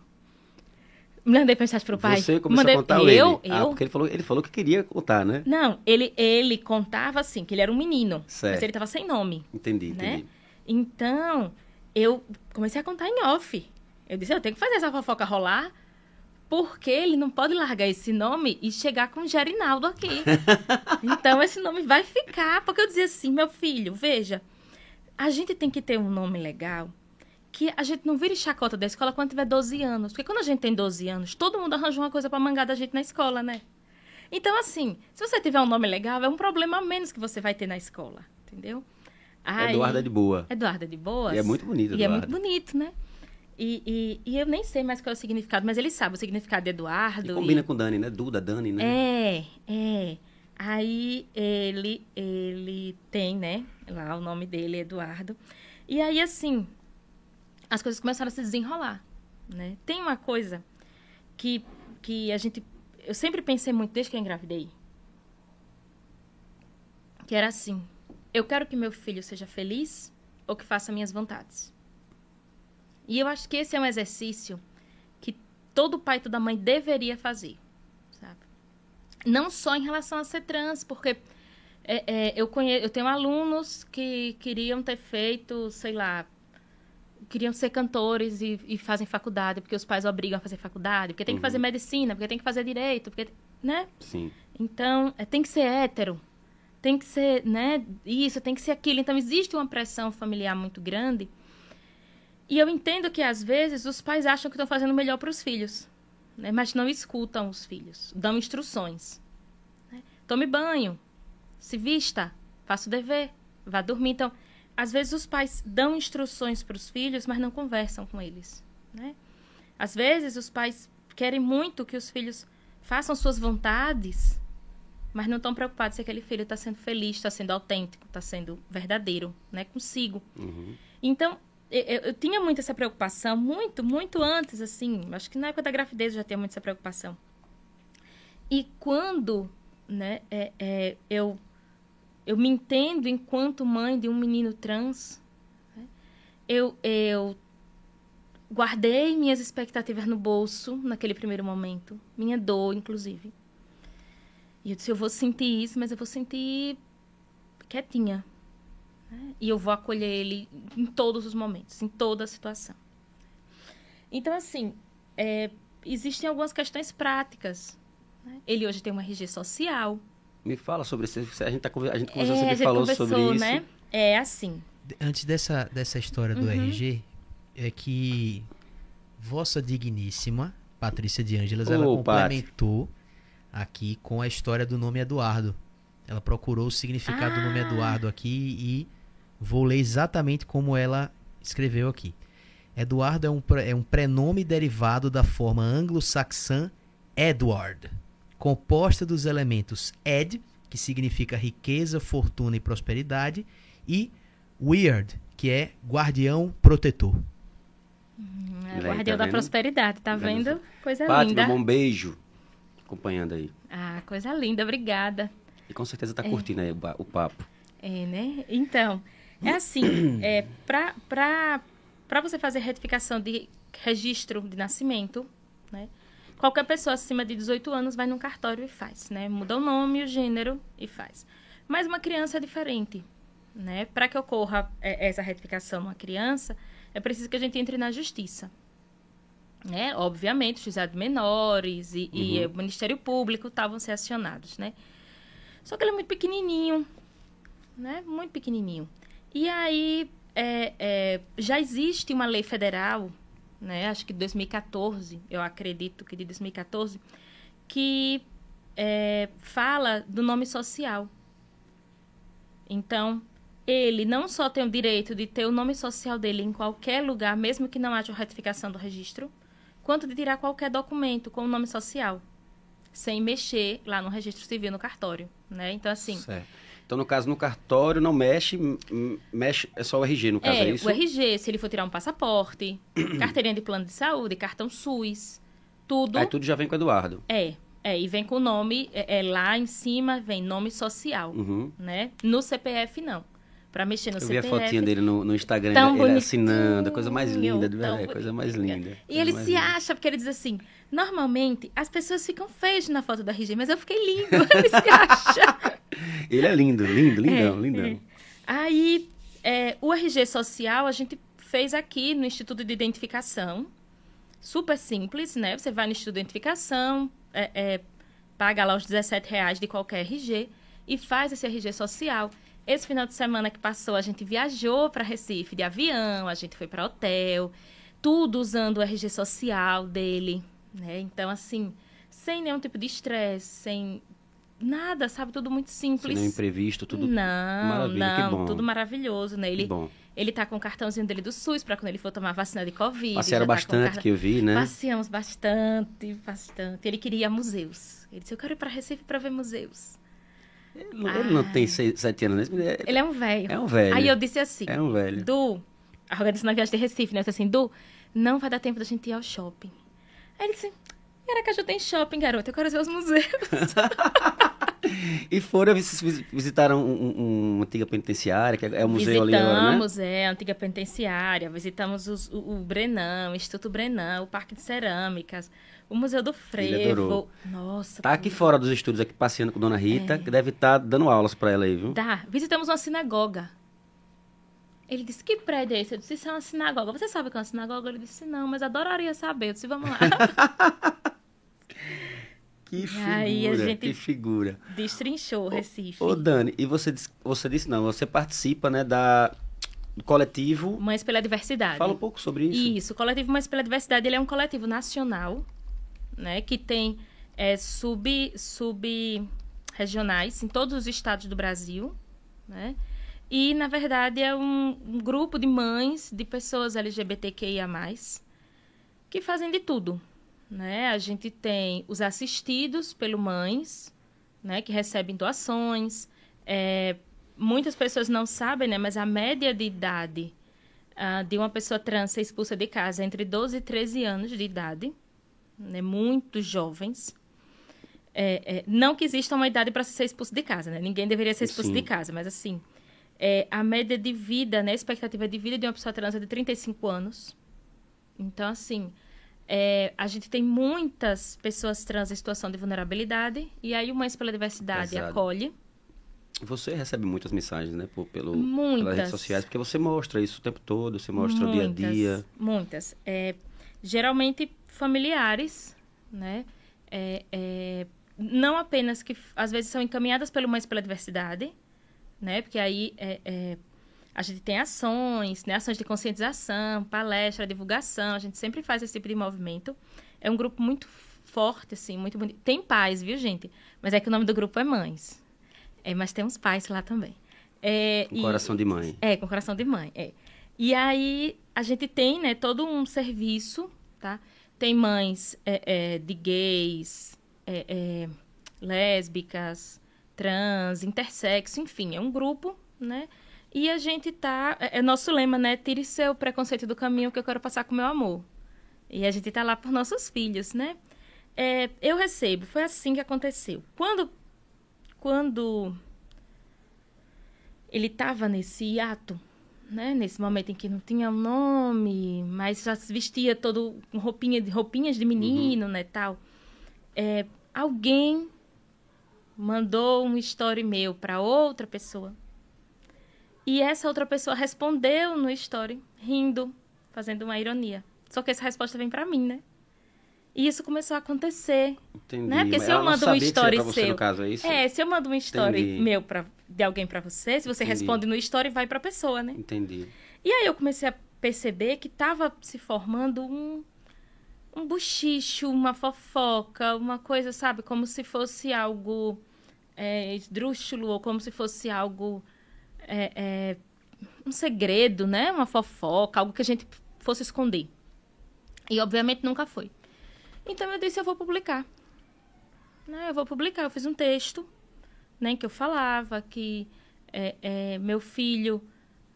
Mandei mensagem pro pai. Você começou Mandei... a contar eu, ele? Eu, Ah, porque ele falou, ele falou que queria contar, né? Não, ele, ele contava assim, que ele era um menino. Certo. Mas ele tava sem nome, Entendi, né? entendi. Então, eu comecei a contar em off. Eu disse, eu tenho que fazer essa fofoca rolar, porque ele não pode largar esse nome e chegar com Gerinaldo aqui. então, esse nome vai ficar. Porque eu dizia assim, meu filho, veja, a gente tem que ter um nome legal que a gente não vire chacota da escola quando tiver 12 anos. Porque quando a gente tem 12 anos, todo mundo arranja uma coisa pra mangar da gente na escola, né? Então, assim, se você tiver um nome legal, é um problema a menos que você vai ter na escola, entendeu? Aí- Eduardo é de boa. Eduardo é de boas. E é muito bonito, E é muito bonito, né? E, e, e eu nem sei mais qual é o significado, mas ele sabe o significado de Eduardo. E combina com Dani, né? Duda, Dani, né? É, é. Aí ele, ele tem, né? Lá o nome dele, Eduardo. E aí, assim, as coisas começaram a se desenrolar, né? Tem uma coisa que, que a gente... Eu sempre pensei muito desde que eu engravidei. Que era assim, eu quero que meu filho seja feliz ou que faça minhas vontades. E eu acho que esse é um exercício que todo pai e toda mãe deveria fazer, sabe? Não só em relação a ser trans, porque é, é, eu, conhe... eu tenho alunos que queriam ter feito, sei lá, queriam ser cantores e, e fazem faculdade, porque os pais obrigam a fazer faculdade, porque tem que fazer medicina, porque tem que fazer direito, porque, né? Sim. Então, é, tem que ser hétero. Tem que ser, né? Isso, tem que ser aquilo. Então, existe uma pressão familiar muito grande. E eu entendo que, às vezes, os pais acham que estão fazendo melhor para os filhos. Né? Mas não escutam os filhos. Dão instruções. né? Tome banho. Se vista. Faça o dever. Vá dormir. Então, às vezes, os pais dão instruções para os filhos, mas não conversam com eles. Né? Às vezes, os pais querem muito que os filhos façam suas vontades, mas não estão preocupados se aquele filho está sendo feliz, está sendo autêntico, está sendo verdadeiro, né, consigo. Uhum. Então, eu, eu- tinha muito essa preocupação, muito, muito antes, assim, acho que na época da gravidez eu já tinha muito essa preocupação. E quando, né, é, é, eu, eu me entendo enquanto mãe de um menino trans, eu, eu guardei minhas expectativas no bolso naquele primeiro momento, minha dor, inclusive. E eu disse, eu vou sentir isso, mas eu vou sentir quietinha. né? E eu vou acolher ele em todos os momentos, em toda a situação. Então, assim, é, existem algumas questões práticas. né? Ele hoje tem uma RG social. Me fala sobre isso. A gente, tá, a gente conversou, É, você a me gente falou sobre isso. né? É assim. Antes dessa, dessa história do Uhum. RG, é que Vossa Digníssima, Patrícia de Ângeles, ela complementou aqui com a história do nome Eduardo. Ela procurou o significado do nome Ah. Eduardo aqui e vou ler exatamente como ela escreveu aqui. Eduardo é um, é um prenome derivado da forma anglo-saxã Edward, composta dos elementos ed, que significa riqueza, fortuna e prosperidade, e weird, que é guardião protetor. É, Olha aí, guardião tá da vendo? prosperidade, tá Vendo vendo? Coisa Paty, linda. bom beijo. Acompanhando aí. Ah, coisa linda, obrigada. E com certeza tá curtindo aí o, o papo. É, né? Então, é assim, é, pra, pra, pra você fazer retificação de registro de nascimento, né? Qualquer pessoa acima de 18 anos vai num cartório e faz, né? Muda o nome, o gênero e faz. Mas uma criança é diferente, né? Para que ocorra é, essa retificação numa criança, é preciso que a gente entre na justiça. Né? Obviamente, os juizados menores e, e o Ministério Público estavam ser acionados, né? Só que ele é muito pequenininho, né? Muito pequenininho. E aí, é, é, já existe uma lei federal, né? Acho que de 2014, eu acredito que de 2014, que é, fala do nome social. Então, ele não só tem o direito de ter o nome social dele em qualquer lugar, mesmo que não haja retificação do registro, quanto de tirar qualquer documento com o nome social, sem mexer lá no registro civil, no cartório, né? Então, assim, Certo. Então, no caso, no cartório não mexe, mexe, é só o RG, no caso, é, É, isso? o RG, se ele for tirar um passaporte, carteirinha de plano de saúde, cartão SUS, tudo. Aí tudo já vem com o Eduardo. É, é, e vem com o nome, é, é, lá em cima vem nome social, Uhum. né? No CPF, não. Pra mexer no Eu vi a CPF. fotinha dele no, no Instagram, ele, ele assinando, coisa mais bonitinho, linda, de tão verdade, a coisa mais bonitinho. linda. E ele se linda. acha, porque ele diz assim: normalmente as pessoas ficam feias na foto do RG, mas eu fiquei lindo. Ele se acha. Ele é lindo, lindo, lindão, É, lindão. é. Aí, é, o RG social a gente fez aqui no Instituto de Identificação. Super simples, né? Você vai no Instituto de Identificação, é, é, paga lá os 17 reais de qualquer RG e faz esse RG social. esse final de semana que passou, a gente viajou para Recife de avião, a gente foi para hotel, tudo usando o RG social dele, né? Então, assim, sem nenhum tipo de estresse, sem nada, sabe? Tudo muito simples. Nenhum imprevisto, tudo Não, maravilha, não, tudo maravilhoso, né? Ele, ele tá com o cartãozinho dele do SUS para quando ele for tomar vacina de Covid. Passearam tá bastante, cartão- que eu vi, né? Passeamos bastante, bastante. Ele queria museus. Ele disse, eu quero ir para Recife para ver museus. Ele não, ele não tem seis, sete anos, né? Ele é um velho. É um velho. Aí eu disse assim, É um velho. Du, a organização da viagem de Recife, né? Eu disse assim, Du, não vai dar tempo da gente ir ao shopping. Aí ele disse, Aracaju tem shopping, garota, eu quero ver os museus. E foram, vis- visitaram um, um- uma antiga penitenciária, que é é o museu ali agora, né? Visitamos, é, a antiga penitenciária, visitamos os- o, o Brenão, o Instituto Brenão, o Parque de Cerâmicas, o Museu do. Frevo. Nossa. Tá aqui fora dos estúdios, aqui passeando com Dona Rita, É. que deve estar dando aulas pra ela aí, viu? Dá. Visitamos uma sinagoga. Ele disse, que prédio é esse? Eu disse, isso é uma sinagoga. Você sabe o que é uma sinagoga? Ele disse, não, mas adoraria saber. Eu disse, vamos lá. Que figura, aí a gente- que figura. Destrinchou Recife. Ô, Dani, e você disse, você disse não, você participa, né, da, do coletivo. Mães pela Diversidade. Fala um pouco sobre isso. Isso, o coletivo Mães pela Diversidade ele é um coletivo nacional, né, que tem é, sub, sub regionais em todos os estados do Brasil, né? E na verdade é um, um grupo de mães de pessoas LGBTQIA+, que fazem de tudo, né? A gente tem os assistidos pelo mães, né, que recebem doações. É, muitas pessoas não sabem, né, mas a média de idade ah, de uma pessoa trans ser expulsa de casa é entre 12 e 13 anos de idade, né, muito jovens. É, é, não que exista uma idade para ser expulso de casa, né? Ninguém deveria ser expulso Sim. de casa, mas assim, é, a média de vida, né, a expectativa de vida de uma pessoa trans é de 35 anos. Então, assim, é, a gente tem muitas pessoas trans em situação de vulnerabilidade, e aí o Mães pela Diversidade Exato. acolhe. Você recebe muitas mensagens, né, por, pelo, Muitas. pelas redes sociais, porque você mostra isso o tempo todo, você mostra o dia a Muitas, dia. Muitas. É, geralmente familiares, né? É, é, não apenas que às vezes são encaminhadas pelo Mães pela Diversidade, né? Porque aí é, é, a gente tem ações, né? Ações de conscientização, palestra, divulgação, a gente sempre faz esse tipo de movimento. É um grupo muito forte, assim, muito bonito. Tem pais, viu, gente? Mas é que o nome do grupo é Mães. É, mas tem uns pais lá também. É, Com e- coração de mãe. é, com coração de mãe, é. E aí a gente tem, né, todo um serviço, tá? Tem mães é, é, de gays, é, é, lésbicas, trans, intersexo, enfim, é um grupo, né? E a gente tá, é, é nosso lema, né? Tire seu preconceito do caminho que eu quero passar com meu amor. E a gente tá lá por nossos filhos, né? É, eu recebo, foi assim que aconteceu. Quando, quando ele estava nesse ato, né? Nesse momento em que não tinha um nome, mas já se vestia todo com roupinha de roupinhas de menino, né, tal. É, alguém mandou um story meu para outra pessoa. E essa outra pessoa respondeu no story, rindo, fazendo uma ironia. Só que essa resposta vem para mim, né? E isso começou a acontecer. Entendi. Né? Porque Mas se eu mando um story você, seu- caso, é? É, se eu mando um story Entendi. meu pra, de alguém pra você, se você Entendi. responde no story, vai pra pessoa, né? Entendi. E aí eu comecei a perceber que tava se formando um, um buchicho, uma fofoca, uma coisa, sabe? Como se fosse algo é, esdrúxulo, ou como se fosse algo. é, é, um segredo, né? Uma fofoca, algo que a gente fosse esconder. E obviamente nunca foi. Então eu disse, eu vou publicar. Né? Eu vou publicar. Eu fiz um texto, né, em que eu falava que é, é, meu filho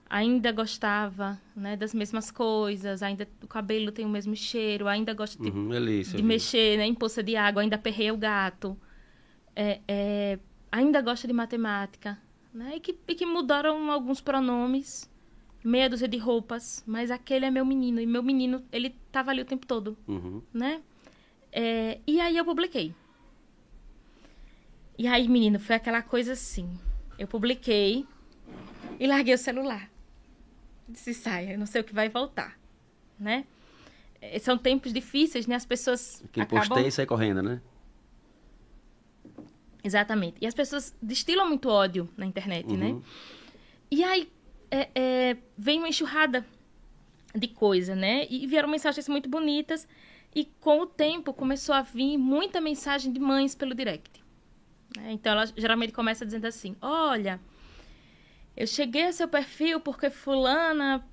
ainda gostava né, das mesmas coisas, ainda o cabelo tem o mesmo cheiro, ainda gosta de, Uhum, de mexer né, em poça de água, ainda perreia o gato, é, é, ainda gosta de matemática, né, e, que, e que mudaram alguns pronomes, meia dúzia de roupas, mas aquele é meu menino, e meu menino, ele tava ali o tempo todo, Uhum. né? É, e aí eu publiquei. E aí, menino, foi aquela coisa assim. Eu publiquei e larguei o celular. Disse, saia, eu não sei o que vai voltar, né? É, São tempos difíceis, né? As pessoas Quem acabam... postei e sai correndo, né? Exatamente. E as pessoas destilam muito ódio na internet, né? Uhum. E aí é, é, vem uma enxurrada de coisa, né? E vieram mensagens muito bonitas. E com o tempo começou a vir muita mensagem de mães pelo direct. Né? Então ela geralmente começa dizendo assim: Olha, eu cheguei a seu perfil porque Fulana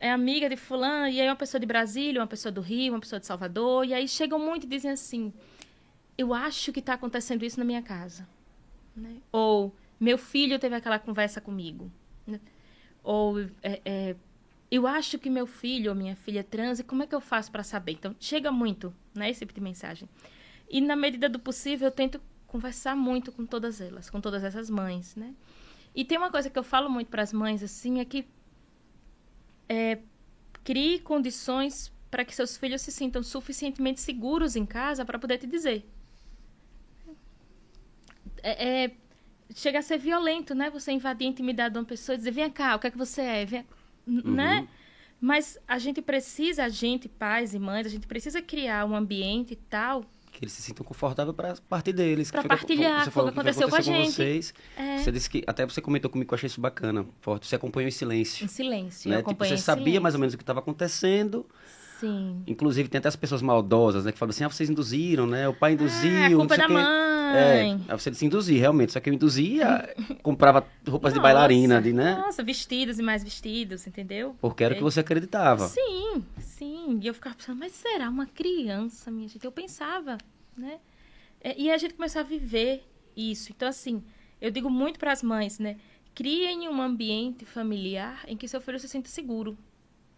é amiga de Fulana, e aí uma pessoa de Brasília, uma pessoa do Rio, uma pessoa de Salvador. E aí chegam muito e dizem assim: Eu acho que está acontecendo isso na minha casa. Né? Ou meu filho teve aquela conversa comigo. Né? Ou é, é, eu acho que meu filho ou minha filha é trans e como é que eu faço para saber? Então, chega muito, né, esse tipo de mensagem. E na medida do possível, eu tento conversar muito com todas elas, com todas essas mães, né? E tem uma coisa que eu falo muito para as mães assim, é que é, crie condições para que seus filhos se sintam suficientemente seguros em casa para poder te dizer. É, é, chega a ser violento, né? Você invadir a intimidade de uma pessoa e dizer, vem cá, o que é que você é? Vem... Uhum. Né? Mas a gente precisa, a gente, pais e mães, a gente precisa criar um ambiente tal que eles se sintam confortáveis para partir deles. Para partilhar, foi, o que aconteceu com a gente. Com vocês. É. Você disse que, até você comentou comigo que eu achei isso bacana, forte. Você acompanhou em silêncio. Em silêncio, né? eu tipo, Você sabia silêncio. mais ou menos o que estava acontecendo. Sim. Inclusive, tem até as pessoas maldosas, né? Que falam assim, ah, vocês induziram, né? O pai ah, induziu. Ah, culpa da mãe. É, você se induzir, realmente. Só que eu induzia, comprava roupas nossa, de bailarina, de, né? Nossa, vestidos e mais vestidos, entendeu? Porque era o que você acreditava. Sim, E eu ficava pensando, mas será uma criança, minha gente? Eu pensava, né? É, e a gente começou a viver isso. Então, assim, eu digo muito para as mães, né? Criem um ambiente familiar em que seu filho se sinta seguro,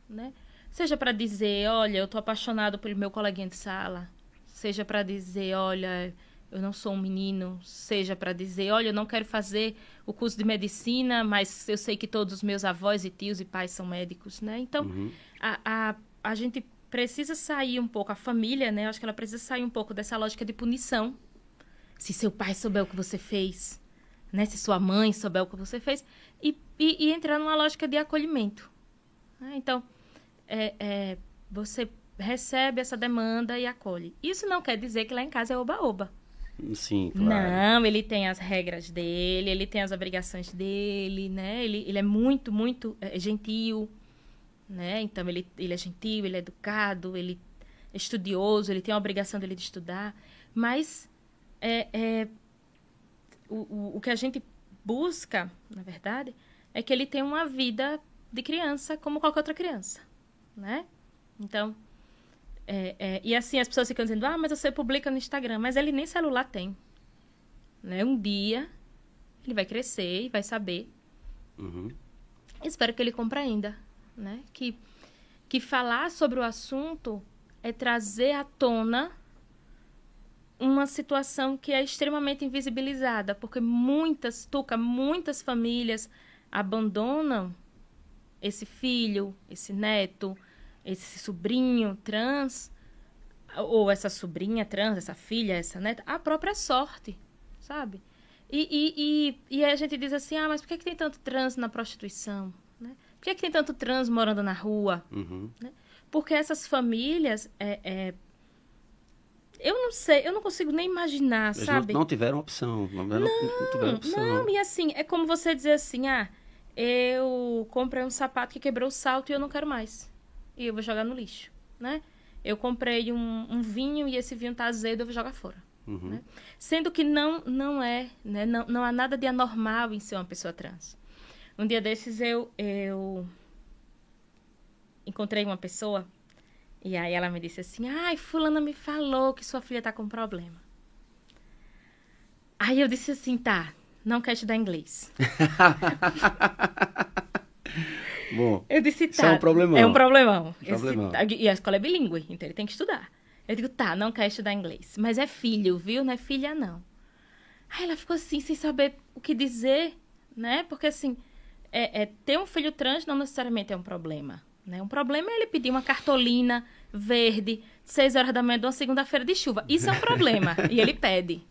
né? Seja para dizer, olha, eu tô apaixonado pelo meu coleguinha de sala. Seja para dizer, olha, eu não sou um menino. Seja para dizer, olha, eu não quero fazer o curso de medicina, mas eu sei que todos os meus avós e tios e pais são médicos, né? Então, uhum. a, a, a gente precisa sair um pouco, a família, né? Eu acho que ela precisa sair um pouco dessa lógica de punição. Se seu pai souber o que você fez, né? Se sua mãe souber o que você fez, e, e, e entrar numa lógica de acolhimento. Né? Então, é, é, você recebe essa demanda e acolhe. Isso não quer dizer que lá em casa é oba-oba. Sim, claro. Não, ele tem as regras dele, ele tem as obrigações dele, né? Ele, ele é muito, muito é, gentil né? Então ele, ele é gentil, ele é educado, ele é estudioso, ele tem a obrigação dele de estudar, mas é, é o, o, que a gente busca, na verdade, é que ele tenha uma vida de criança como qualquer outra criança, né? Então, é, é, e assim as pessoas ficam dizendo, ah, mas você publica no Instagram, mas ele nem celular tem, né? Um dia ele vai crescer e vai saber. Uhum. Espero que ele compreenda né? Que, que falar sobre o assunto é trazer à tona uma situação que é extremamente invisibilizada, porque muitas, Tuca, muitas famílias abandonam esse filho, esse neto, esse sobrinho trans, ou essa sobrinha trans, essa filha, essa neta, a própria sorte, sabe? E, e, e, e a gente diz assim, ah, mas por que, que tem tanto trans na prostituição? Por que, que tem tanto trans morando na rua? Uhum. Né? Porque essas famílias. É, é, eu não sei, eu não consigo nem imaginar, Eles sabe? Não, não tiveram opção. Não, não, não tiveram opção. Não, e assim, é como você dizer assim: ah, eu comprei um sapato que quebrou o salto e eu não quero mais. E eu vou jogar no lixo, né? Eu comprei um, um vinho e esse vinho tá azedo, eu vou jogar fora. Uhum. Né? Sendo que não, não é, né? Não, não há nada de anormal em ser uma pessoa trans. Um dia desses eu, eu encontrei uma pessoa e aí ela me disse assim: Ai, Fulana me falou que sua filha tá com problema. Aí eu disse assim: Tá, não quer estudar inglês. Bom, eu disse: Tá. É um problemão. É um problemão. problemão. Disse, e a escola é bilíngue, então ele tem que estudar. Eu digo: Tá, não quer estudar inglês. Mas é filho, viu? Não é filha, não. Aí ela ficou assim, sem saber o que dizer, né? Porque assim é, é, ter um filho trans não necessariamente é um problema. Né? Um problema é ele pedir uma cartolina verde, seis horas da manhã de uma segunda-feira de chuva. Isso é um problema. e ele pede.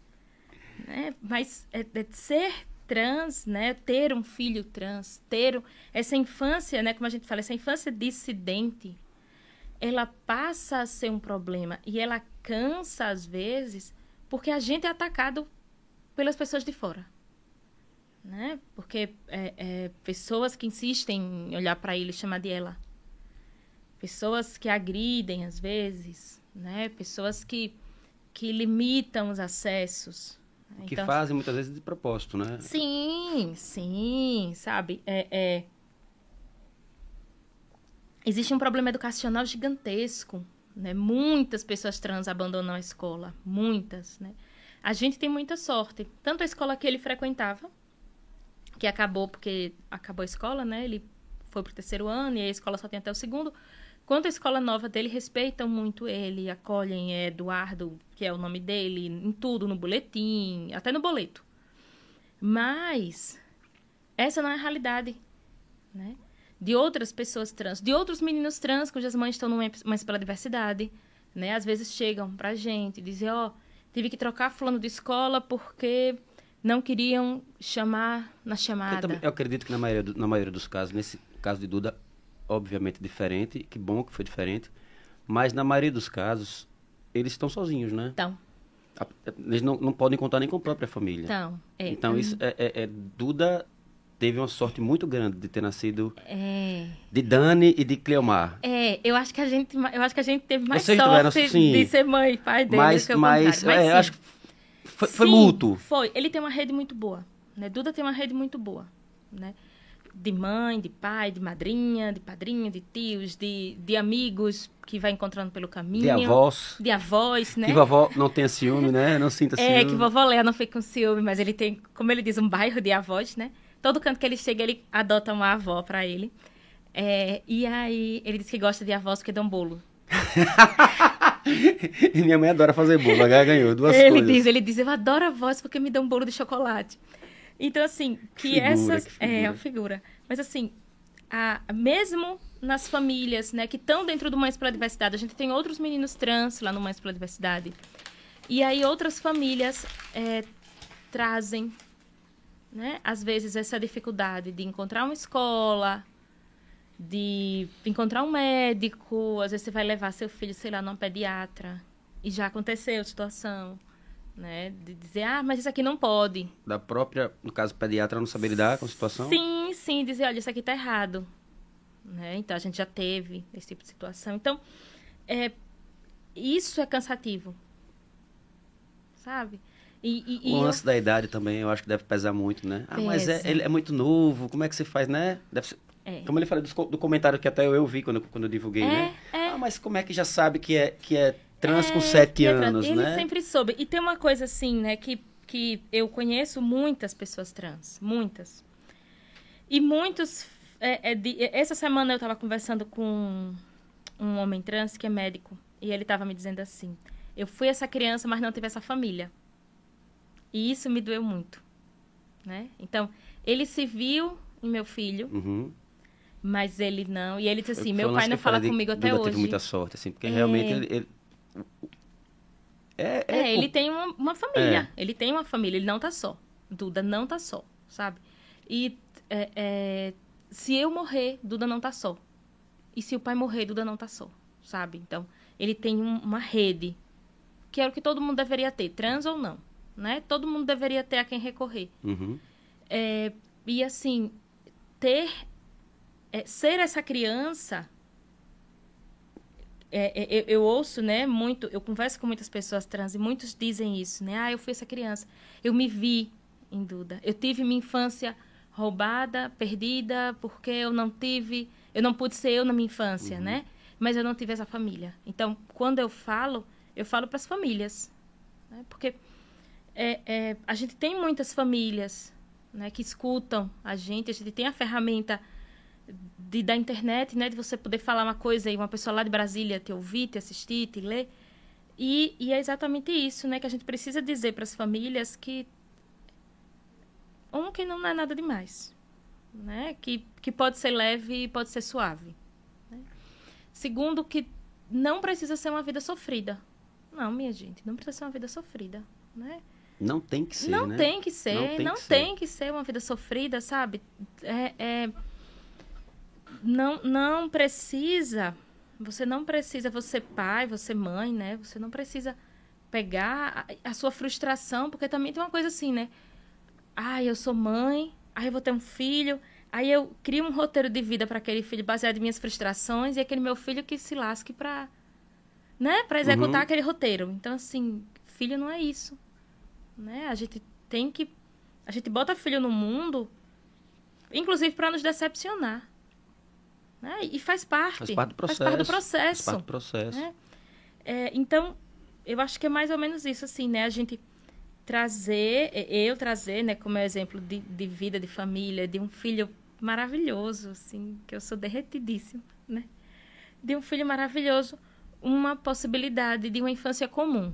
Né? Mas é, é ser trans, né? Ter um filho trans, ter essa infância, né? Como a gente fala, essa infância dissidente, ela passa a ser um problema e ela cansa às vezes porque a gente é atacado pelas pessoas de fora. Né? Porque é, é, pessoas que insistem em olhar para ele e chamar de ela. Pessoas que agridem, às vezes, né? Pessoas que, que limitam os acessos. Que Então, fazem muitas vezes de propósito, né? Sim, sim, sabe? É, é... Existe um problema educacional gigantesco, né? Muitas pessoas trans abandonam a escola, muitas, né? A gente tem muita sorte. Tanto a escola que ele frequentava, que acabou porque acabou a escola, né? Ele foi pro terceiro ano e a escola só tem até o segundo. Quanto a escola nova dele, respeitam muito ele, acolhem é, Eduardo, que é o nome dele, em tudo, no boletim, até no boleto. Mas essa não é a realidade, né? De outras pessoas trans, de outros meninos trans cujas mães estão numa Mães pela Diversidade, né? Às vezes chegam pra gente e dizem, ó, tive que trocar fulano de escola porque não queriam chamar na Eu, chamada. também- eu acredito que na maioria, do- na maioria dos casos, nesse caso de Duda, obviamente diferente, que bom que foi diferente, mas na maioria dos casos, eles estão sozinhos, né? A- Eles não, não podem contar nem com a própria família. então, é. Então, isso é, é- é- Duda teve uma sorte muito grande de ter nascido É. de Dani e de Cleomar. É, eu acho que a gente, eu acho que a gente teve mais sorte sim. de ser mãe e pai dele mas, que o mas, contrário. é, eu sim. acho que foi, foi Sim, mútuo. Foi. Ele tem uma rede muito boa. Né? Duda tem uma rede muito boa. Né? De mãe, de pai, de madrinha, de padrinho, de tios, de, de amigos que vai encontrando pelo caminho. De avós. De avós, né? Que vovó não tenha ciúme, né? Não sinta ciúme. É, que vovó Léa não foi com ciúme, mas ele tem, como ele diz, um bairro de avós, né? Todo canto que ele chega, ele adota uma avó pra ele. É, e aí, ele diz que gosta de avós porque dão bolo. E minha mãe adora fazer bolo. A Gaia ganhou duas ele coisas. diz, ele diz, eu adoro avós porque me dão bolo de chocolate. Então, assim, que Figura, essas... que É, a figura. Mas, assim, a, mesmo nas famílias, né, que estão dentro do Mães pela Diversidade, a gente tem outros meninos trans lá no Mães pela Diversidade. E aí outras famílias é, trazem, né, às vezes, essa dificuldade de encontrar uma escola, de encontrar um médico, às vezes você vai levar seu filho, sei lá, num pediatra, e já aconteceu a situação, né, de dizer, ah, mas isso aqui não pode. Da própria, no caso, pediatra não saber lidar com a situação. Sim, sim, dizer, olha, isso aqui tá errado. Né? Então, a gente já teve esse tipo de situação. Então, é, isso é cansativo. Sabe? E, e- O eu- lance da idade também, eu acho que deve pesar muito, né? Ah, mas é, ele é muito novo, como é que você faz, né? Deve ser... É. Como ele falou co- do, comentário que até eu vi quando, quando eu divulguei, É, né? é. Ah, mas como é que já sabe que é, que é trans com É, sete que é trans. anos, Ele né? sempre soube. E tem uma coisa assim, né, que, que eu conheço muitas pessoas trans. Muitas. E muitos. é de- essa semana eu estava conversando com um homem trans que é médico. E ele estava me dizendo assim: Eu fui essa criança, mas não tive essa família. E isso me doeu muito. Né? Então, ele se viu em meu filho, Uhum. Mas ele não. E ele disse assim: Meu pai não eu fala de- comigo até hoje. teve muita sorte, assim, porque É. realmente ele... ele- É, É, é, ele tem uma, uma família. Ele tem uma família, ele não tá só. Duda não tá só, sabe? E é, é, se eu morrer, Duda não tá só. E se o pai morrer, Duda não tá só, sabe? Então, ele tem um- uma rede, que é o que todo mundo deveria ter, trans ou não, né? Todo mundo deveria ter a quem recorrer. Uhum. É, e assim, ter. É, ser essa criança. é, é, eu, eu ouço, né, muito, eu converso com muitas pessoas trans e muitos dizem isso, né? Ah, eu fui essa criança. Eu me vi em Duda. Eu tive minha infância roubada, perdida, porque eu não tive, eu não pude ser eu na minha infância, né? Mas eu não tive essa família. Então, quando eu falo, eu falo para as famílias, né? Porque é, é, a gente tem muitas famílias né, que escutam a gente, a gente tem a ferramenta de, da internet, né, de você poder falar uma coisa e uma pessoa lá de Brasília te ouvir, te assistir, te ler. E, e é exatamente isso, né, que a gente precisa dizer para as famílias que um que não é nada demais, né, que, que pode ser leve e pode ser suave. né. Segundo, que não precisa ser uma vida sofrida. Não, minha gente, não precisa ser uma vida sofrida, né? Não tem que ser, não né? tem que ser, Não não tem tem, que que, ser. ser uma vida sofrida, sabe? É, é- não, não precisa, você não precisa, você pai, você mãe, né? Você não precisa pegar a, a sua frustração, porque também tem uma coisa assim, né? ah, eu sou mãe, aí eu vou ter um filho, aí eu crio um roteiro de vida para aquele filho baseado em minhas frustrações e aquele meu filho que se lasque para né, para executar Uhum. aquele roteiro. Então assim, filho não é isso, né? A gente tem que a gente bota filho no mundo inclusive para nos decepcionar. Né? E faz parte. Faz parte do processo. Faz parte do Faz processo. parte do processo. né? É, então, eu acho que é mais ou menos isso, assim, né? A gente trazer, eu trazer, né, como exemplo de, de vida, de família, de um filho maravilhoso, assim, que eu sou derretidíssima, né? De um filho maravilhoso, uma possibilidade de uma infância comum,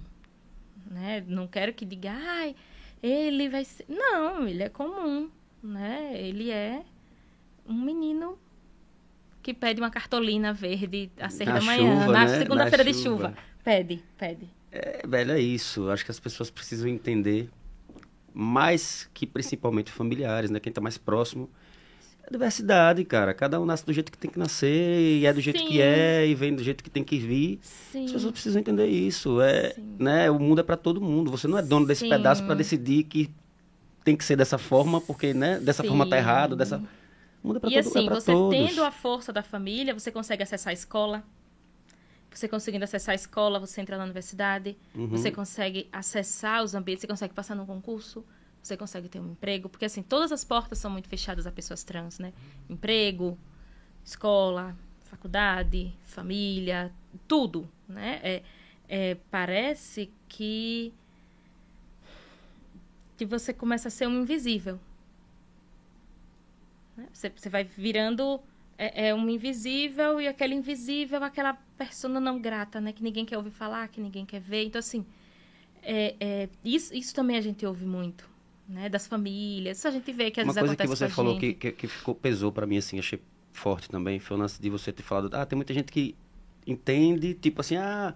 né? Não quero que diga, ai, ele vai ser... Não, ele é comum, né? Ele é um menino que pede uma cartolina verde às seis Na da manhã, chuva, na né? segunda-feira de chuva. Pede, pede. É, velho, é isso. Acho que as pessoas precisam entender, mais que principalmente familiares, né? Quem tá mais próximo. É diversidade, cara. Cada um nasce do jeito que tem que nascer, e é do jeito Sim. que é, e vem do jeito que tem que vir. Sim. As pessoas precisam entender isso. É, Sim. né? O mundo é para todo mundo. Você não é dono desse pedaço para decidir que tem que ser dessa forma, porque, né? Dessa forma tá errado, dessa... É pra E todo, assim, é você todos. tendo a força da família, você consegue acessar a escola. Você conseguindo acessar a escola, você entra na universidade. Uhum. Você consegue acessar os ambientes, você consegue passar num concurso. Você consegue ter um emprego. Porque, assim, todas as portas são muito fechadas a pessoas trans, né? Emprego, escola, faculdade, família, tudo, né? É, é, parece que que você começa a ser um invisível. Né? Você, você vai virando é, é um invisível e aquele invisível, aquela persona não grata, né? Que ninguém quer ouvir falar, que ninguém quer ver. Então, assim, é, é, isso, isso também a gente ouve muito, né? Das famílias. Isso a gente vê que às Uma vezes coisa que você falou que, gente. que, que ficou, pesou pra mim, assim, achei forte também, foi o lance de você ter falado, ah, tem muita gente que entende, tipo assim, ah,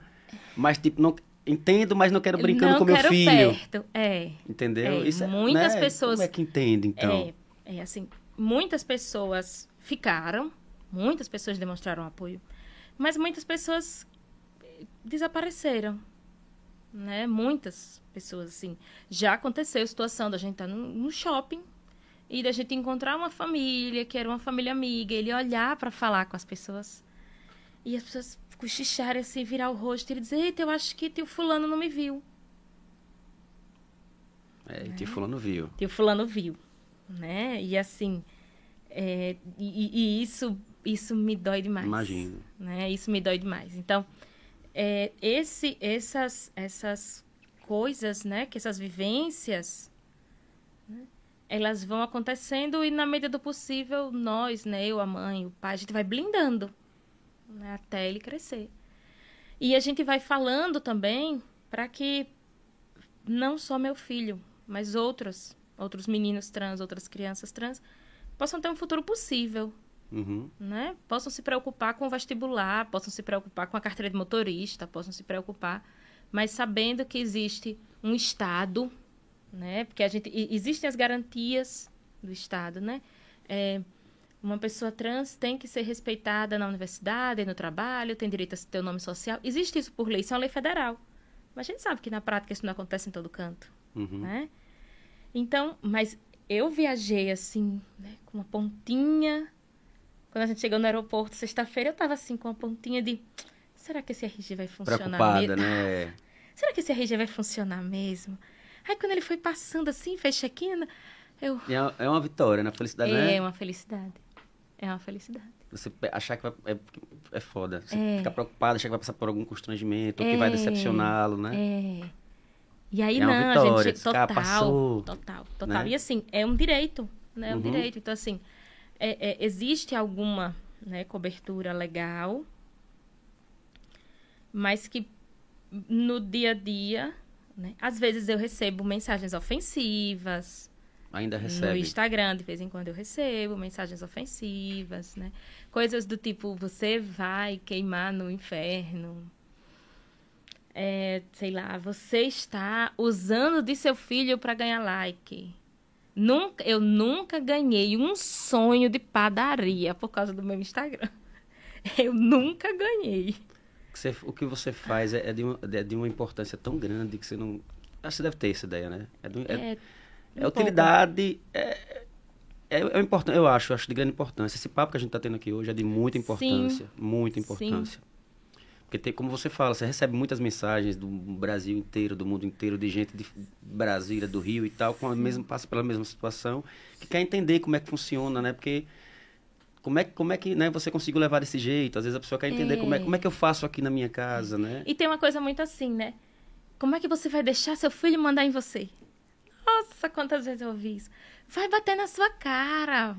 mas tipo, não entendo, mas não quero brincando não com meu filho. perto. É. Entendeu? É, Isso é, muitas né? pessoas- Como é que entende, então? É, é assim, muitas pessoas ficaram, muitas pessoas demonstraram apoio, mas muitas pessoas eh, desapareceram, né? Muitas pessoas, assim. Já aconteceu a situação da gente estar no, no shopping e da gente encontrar uma família, que era uma família amiga, ele olhar para falar com as pessoas e as pessoas cochicharem assim, virar o rosto e ele dizer, eita, eu acho que tio fulano não me viu. É, e tio fulano viu. o fulano viu, né? E assim, é, e, e isso, isso me dói demais. Imagino. Né? Isso me dói demais. Então, é, esse, essas, essas coisas, né? Que essas vivências, né? elas vão acontecendo e na medida do possível nós, né? Eu, a mãe, o pai, a gente vai blindando, né? Até ele crescer. E a gente vai falando também para que não só meu filho, mas outros, outros meninos trans, outras crianças trans, possam ter um futuro possível, Uhum. né? Possam se preocupar com o vestibular, possam se preocupar com a carteira de motorista, possam se preocupar, mas sabendo que existe um Estado, né? Porque a gente existem as garantias do Estado, né? É, uma pessoa trans tem que ser respeitada na universidade, no trabalho, tem direito a ter o nome social. Existe isso por lei, isso é uma lei federal. Mas a gente sabe que na prática isso não acontece em todo canto Uhum. né? Então, mas eu viajei assim, né, com uma pontinha. Quando a gente chegou no aeroporto sexta-feira, eu tava assim com uma pontinha de será que esse RG vai funcionar Preocupada, mesmo? né? Será que esse RG vai funcionar mesmo? Aí quando ele foi passando assim, fez check-in, eu é, é uma vitória, né? Felicidade, né? é uma felicidade. É uma felicidade. Você achar que vai, é, é foda. Você É. ficar preocupado, achar que vai passar por algum constrangimento, ou que É. vai decepcioná-lo, né? É. E aí É não, vitória, a gente total, passou, total, total. né? E assim, é um direito, né? É um Uhum. direito. Então assim, é- é, existe alguma né, cobertura legal, mas que no dia a dia, né? Às vezes eu recebo mensagens ofensivas, Ainda no recebe. Instagram, de vez em quando eu recebo mensagens ofensivas, né? Coisas do tipo, você vai queimar no inferno. É, sei lá, você está usando de seu filho para ganhar like. Nunca, eu nunca ganhei um sonho de padaria por causa do meu Instagram. Eu nunca ganhei. Você- o que você faz é, é de uma, é de uma importância tão grande que você não. Acho que você deve ter essa ideia, né? É, do- é- É, É Um utilidade. É, é, é importante, eu acho, eu acho de grande importância. Esse papo que a gente está tendo aqui hoje é de muita importância. Muita Sim. Porque tem, como você fala, você recebe muitas mensagens do Brasil inteiro, do mundo inteiro, de gente de Brasília, do Rio e tal, com a mesma, passa pela mesma situação, que quer entender como é que funciona, né? Porque como é, que- como é que né, você conseguiu levar desse jeito? Às vezes a pessoa quer entender É. como, é, como é que eu faço aqui na minha casa, né? E tem uma coisa muito assim, né? Como é que você vai deixar seu filho mandar em você? Nossa, quantas vezes eu ouvi isso. Vai bater na sua cara,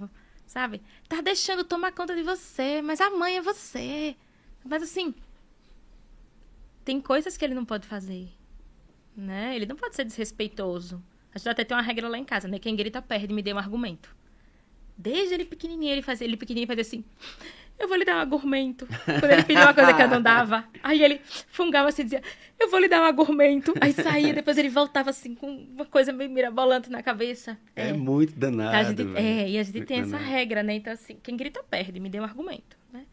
sabe? Tá deixando tomar conta de você, mas a mãe é você. Mas assim, tem coisas que ele não pode fazer, né? Ele não pode ser desrespeitoso. A gente até tem uma regra lá em casa, né? Quem grita perde, me dê um argumento. Desde ele pequenininho, ele fazia, ele pequenininho fazia assim, eu vou lhe dar um argumento. Quando ele pediu uma coisa que eu não dava, aí ele fungava assim e dizia, eu vou lhe dar um argumento. Aí saía, depois ele voltava assim com uma coisa meio mirabolante na cabeça. É, muito danado. A gente- é, e a gente Muito tem essa danado. regra, né? Então, assim, quem grita perde, me dê um argumento, né?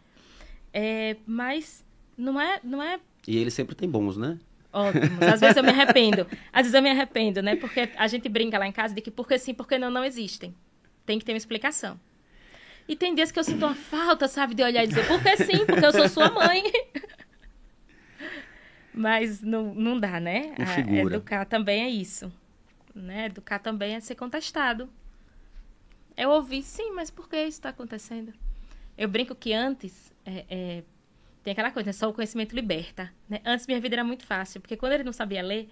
É, mas não é, não é E ele sempre tem bons, né? ótimo. Às vezes eu me arrependo. Às vezes eu me arrependo, né? Porque a gente brinca lá em casa de que porque sim, porque não, não existem. Tem que ter uma explicação. E tem dias que eu sinto uma falta, sabe, de olhar e dizer, porque sim, porque eu sou sua mãe. Mas não, não dá, né? A-. Educar também é isso. Né? Educar também é ser contestado. Eu ouvi, sim, mas por que isso está acontecendo? Eu brinco que antes, é, é, tem aquela coisa, né? só o conhecimento liberta. Né? Antes minha vida era muito fácil, porque quando ele não sabia ler,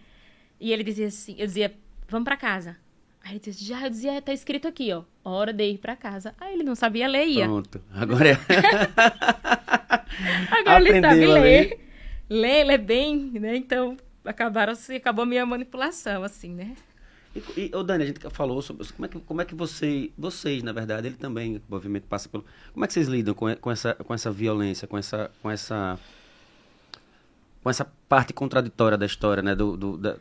e ele dizia assim, eu dizia, vamos para casa. Aí ele dizia, já, eu dizia, tá escrito aqui, ó, hora de ir para casa. Aí ele não sabia ler, ia. Pronto. Agora é. Agora ele sabe Aprendeu ler. Lê, lê bem, né? Então, acabaram se acabou a minha manipulação, assim, né? E, e Dani, a gente falou sobre como é que, como é que você, vocês, na verdade, ele também, o movimento passa pelo. Como é que vocês lidam com, com, essa, com essa violência, com essa, com essa, com essa parte contraditória da história, né? Do, do- da-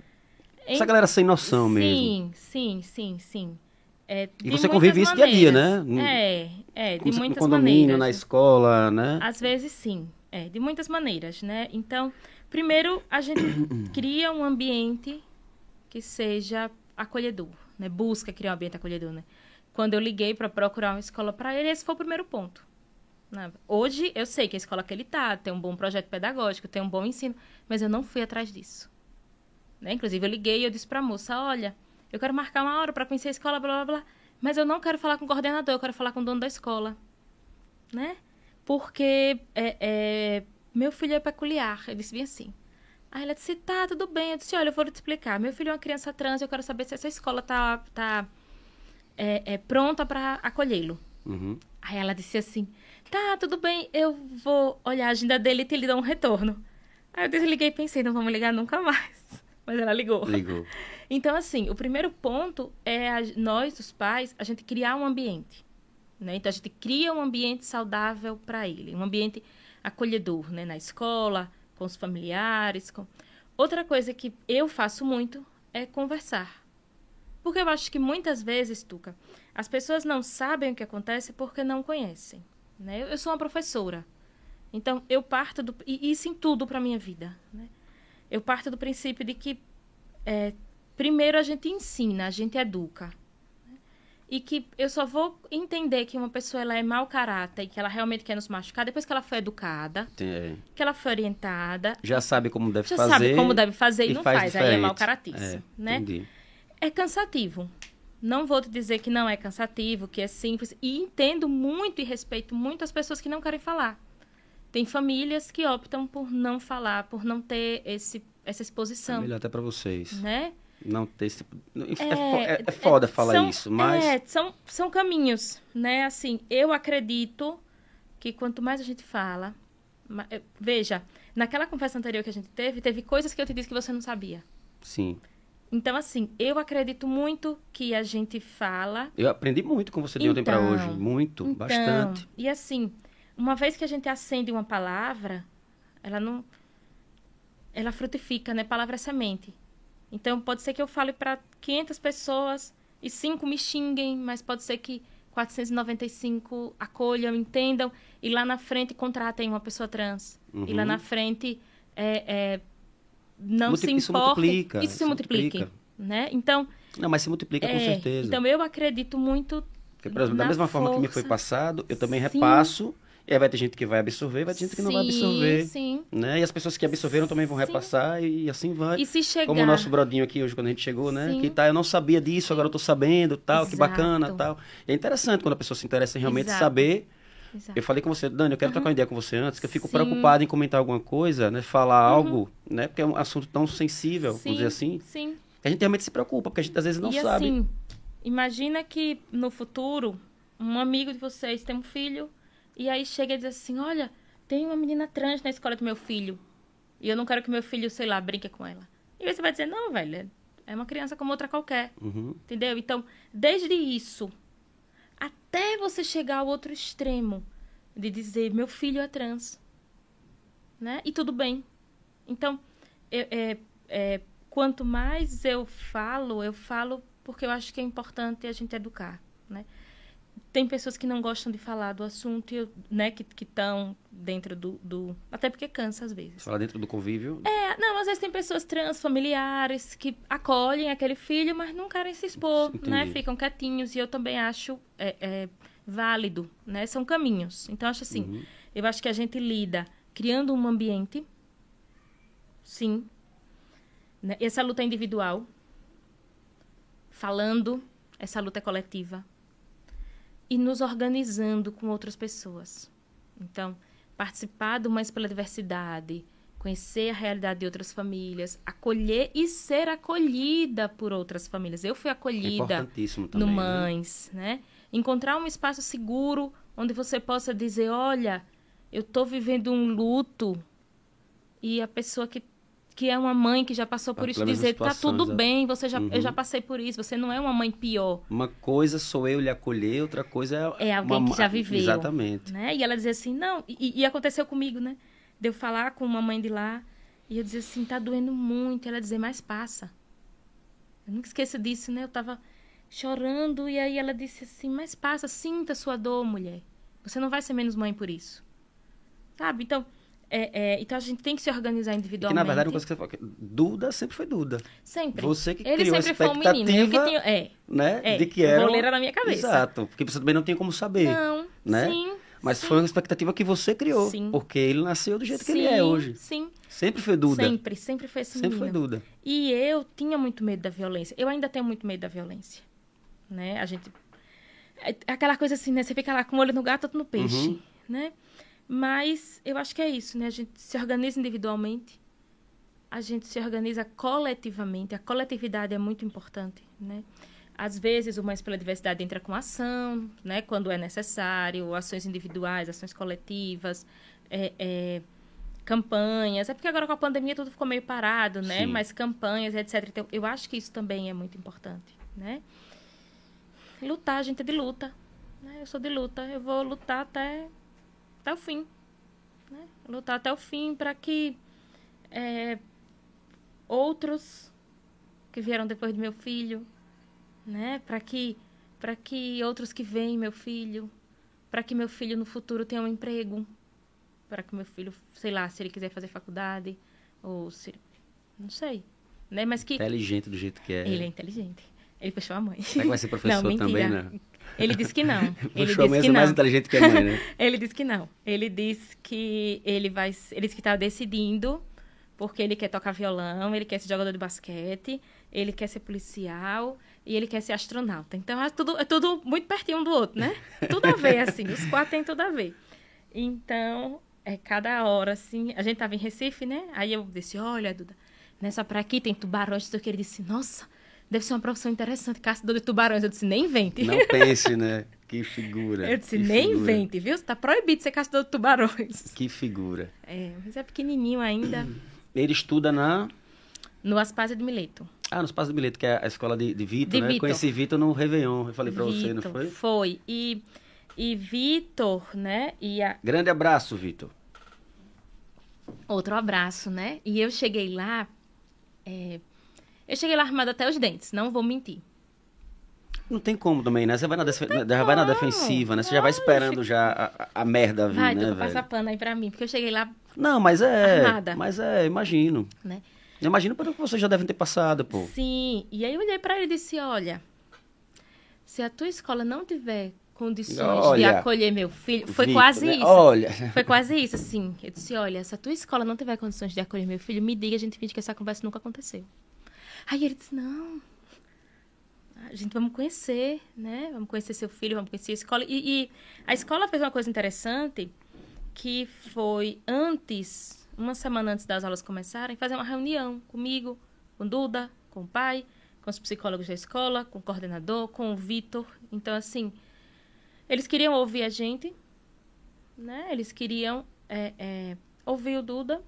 essa galera sem noção mesmo. Sim, sim, sim, sim. É, E você muitas convive isso dia a dia, né? É, é, de Como se- no muitas condomínio, maneiras. na escola, né? Às vezes sim, é, de muitas maneiras, né? Então, primeiro a gente cria um ambiente que seja acolhedor, né? Busca criar um ambiente acolhedor, né? Quando eu liguei para procurar uma escola para ele, esse foi o primeiro ponto. né? Hoje eu sei que a escola que ele tá tem um bom projeto pedagógico, tem um bom ensino, mas eu não fui atrás disso. Né? Inclusive eu liguei e eu disse para a moça, olha, eu quero marcar uma hora para conhecer a escola, blá blá blá, mas eu não quero falar com o coordenador, eu quero falar com o dono da escola, né? Porque é, é, meu filho é peculiar. Ele disse bem assim. Aí ela disse, tá, tudo bem. Eu disse, olha, eu vou te explicar. Meu filho é uma criança trans, eu quero saber se essa escola tá, tá é, é, pronta para acolhê-lo. Uhum. Aí ela disse assim, tá, tudo bem, eu vou olhar a agenda dele e te lhe dou um retorno. Aí eu desliguei e pensei, não vamos ligar nunca mais. Mas ela ligou. Ligou. Então, assim, o primeiro ponto é a- nós, os pais, a gente criar um ambiente. Né? Então, a gente cria um ambiente saudável para ele, um ambiente acolhedor, né? Na escola, com os familiares. Com... Outra coisa que eu faço muito é conversar. Porque eu acho que muitas vezes, Tuca, as pessoas não sabem o que acontece porque não conhecem. Né? Eu- sou uma professora. Então, eu parto do. E isso em tudo para minha vida. Né? Eu parto do princípio de que é, primeiro a gente ensina, a gente educa. E que eu só vou entender que uma pessoa ela é mau caráter e que ela realmente quer nos machucar depois que ela foi educada, Tem- é, que ela foi orientada, já sabe como deve já fazer. sabe como deve fazer e, e não faz faz, aí é mau caratício, É, né? Entendi. É cansativo. Não vou te dizer que não é cansativo, que é simples. E entendo muito e respeito muito as pessoas que não querem falar. Tem famílias que optam por não falar, por não ter esse, essa É exposição, melhor até pra vocês. né? Não ter esse. É, É, fo- é- é foda falar são- isso, mas. É, são, são caminhos, né? Assim, eu acredito que quanto mais a gente fala... eh, Veja, naquela conversa anterior que a gente teve, teve coisas que eu te disse que você não sabia. Sim. Então, assim, eu acredito muito que a gente fala... Eu aprendi muito com você de ontem pra Então, hoje. Muito, Então, bastante. E assim, uma vez que a gente acende uma palavra, ela não. Ela frutifica, né? Palavra é semente. Então, pode ser que eu fale para 500 pessoas e cinco me xinguem, mas pode ser que 495 acolham, entendam e lá na frente contratem uma pessoa trans. E lá Uhum. na frente é, é, não Multi- se isso importe. multiplica, Isso se isso multiplique. multiplica. né? Então, Não, mas se multiplica com é, certeza. então eu acredito muito Porque, por exemplo, da mesma forma que me foi força. passado, eu também Sim. repasso. E aí vai ter gente que vai absorver, vai ter gente que não vai Sim, absorver. Sim. Né? E as pessoas que absorveram também vão Sim. repassar e assim vai. E se chegar Como o nosso brodinho aqui hoje, quando a gente chegou, né? Sim. Que tá, eu não sabia disso, agora eu tô sabendo, tal, que Exato. bacana, tal. E é interessante quando a pessoa se interessa em realmente Exato. saber. Exato. Eu falei com você, Dani, eu quero trocar uma ideia com você antes, que eu fico Sim. Uhum. preocupado em comentar alguma coisa, né? Falar algo, né? Porque é um assunto tão sensível, vamos dizer assim. Sim. que A gente realmente se preocupa, porque a gente às vezes não e sabe. assim, imagina que no futuro, um amigo de vocês tem um filho, e aí chega e diz assim, olha, tem uma menina trans na escola do meu filho, e eu não quero que meu filho, sei lá, brinque com ela. E aí você vai dizer, não, velho, é uma criança como outra qualquer, Uhum. entendeu? Então, desde isso, até você chegar ao outro extremo, de dizer, meu filho é trans, né? E tudo bem. Então, eu- é, é, quanto mais eu falo, eu falo porque eu acho que é importante a gente educar, né? Tem pessoas que não gostam de falar do assunto, eu- né, que estão dentro do, do... Até porque cansa às vezes. Falar dentro do convívio. É, não, às vezes tem pessoas trans, familiares, que acolhem aquele filho, mas não querem se expor, Entendi. né? Ficam quietinhos, e eu também acho é, é, válido, né? São caminhos. Então, acho assim, Uhum. eu acho que a gente lida criando um ambiente, sim. Né? Essa luta é individual. Falando, essa luta é coletiva. E nos organizando com outras pessoas. Então, participar do Mais pela Diversidade, conhecer a realidade de outras famílias, acolher e ser acolhida por outras famílias. Eu fui É acolhida também. no né? Mães, né? Encontrar um espaço seguro onde você possa dizer, olha, eu tô vivendo um luto e a pessoa que que é uma mãe que já passou por Tá isso dizer, tá tudo exato. bem, você já eu Uhum. já passei por isso, você não é uma mãe pior, Uma coisa sou eu lhe acolher, outra coisa é. É alguém uma que já viveu. Exatamente. né? E ela dizia assim, não, e, e aconteceu comigo, né? De eu falar com uma mãe de lá e eu dizia assim, tá doendo muito, ela dizia, mas passa. Eu nunca esqueço disso, né? Eu tava chorando e aí ela disse assim, mas passa, sinta sua dor, mulher. Você não vai ser menos mãe por isso. Sabe? Então, é, é, então a gente tem que se organizar E que individualmente. na verdade, uma coisa que você falou, Duda sempre foi Duda. Sempre. Você que Ele criou sempre foi um menino. Eu que tinha... É, né? é. de que era. Era na minha cabeça. Exato. Porque você também não tinha como saber. Não, né? sim. Mas sim. foi uma expectativa que você criou. Sim. Porque ele nasceu do jeito que ele Sim, é hoje. Sim, Sempre foi Duda. sempre, sempre foi esse Sempre foi menino. Duda. E eu tinha muito medo da violência. Eu ainda tenho muito medo da violência. Né? A gente. é Aquela coisa assim, né? Você fica lá com o olho no gato, outro no peixe. Uhum. Né? Mas eu acho que é isso, né? A gente se organiza individualmente, a gente se organiza coletivamente. A coletividade é muito importante, né? Às vezes o Mais pela Diversidade entra com ação, né? Quando é necessário, ações individuais, ações coletivas, é, é, campanhas. É porque agora com a pandemia tudo ficou meio parado, né? Sim. Mas campanhas, etc. Então, eu acho que isso também é muito importante, né? Lutar, a gente é de luta. Né? Eu sou de luta. Eu vou lutar até, até o fim. Né? Lutar até o fim para que é, outros que vieram depois do meu filho, né? Para que para que outros que veem meu filho, para que meu filho no futuro tenha um emprego, para que meu filho, sei lá, se ele quiser fazer faculdade ou se não sei, né? Mas que Inteligente do jeito que é. ele é inteligente. Ele puxou a mãe. Será que vai ser professor Não, mentira. também, né? Ele disse que não. Ele Puxou disse mãe que é mais não. inteligente que a mãe, né? Ele disse que não. Ele disse que ele vai. Ele disse que tá decidindo, porque ele quer tocar violão, ele quer ser jogador de basquete, ele quer ser policial e ele quer ser astronauta. Então é tudo, é tudo muito pertinho um do outro, né? Tudo a ver, assim. Os quatro têm tudo a ver. Então, é cada hora, assim. A gente tava em Recife, né? Aí eu disse: olha, Duda, nessa praia aqui tem tubarões. Então ele disse: nossa, deve ser uma profissão interessante, caçador de tubarões. Eu disse: nem invente. Não pense, né? Que figura. Eu disse, nem figura. invente, viu? Você tá proibido de ser caçador de tubarões. Que figura. É, mas é pequenininho ainda. Ele estuda na. No Aspásia de Mileto. Ah, nos Passos do Bilhete, que é a escola de, de Vitor, De né? Vitor. Conheci Vitor no Réveillon. Eu falei pra você, não foi? Foi. E, e Vitor, né? E a... Grande abraço, Vitor. outro abraço, né? E eu cheguei lá. é, Eu cheguei lá armada até os dentes, não vou mentir. Não tem como também, né? Você vai na, já vai na defensiva, né? Você já vai esperando já a, a- merda vir, Vai, né, velho? passa pano aí pra mim, porque eu cheguei lá, Não, mas é. Armada. Mas é, imagino. né? Eu imagino pelo que vocês já devem ter passado, pô. Sim, e aí eu olhei para ele e disse: Olha, se a tua escola não tiver condições de Olha, acolher meu filho, foi Vitor, quase né? isso. Olha. Foi quase isso, assim. Eu disse: Olha, se a tua escola não tiver condições de acolher meu filho, me diga, a gente finge que essa conversa nunca aconteceu. Aí ele disse: Não. A gente vamos conhecer, né? Vamos conhecer seu filho, vamos conhecer a escola. E, e a escola fez uma coisa interessante, que foi antes, uma semana antes das aulas começarem, fazer uma reunião comigo, com Duda, com o pai, com os psicólogos da escola, com o coordenador, com o Vitor. Então, assim, eles queriam ouvir a gente, né? Eles queriam é, é, ouvir o Duda,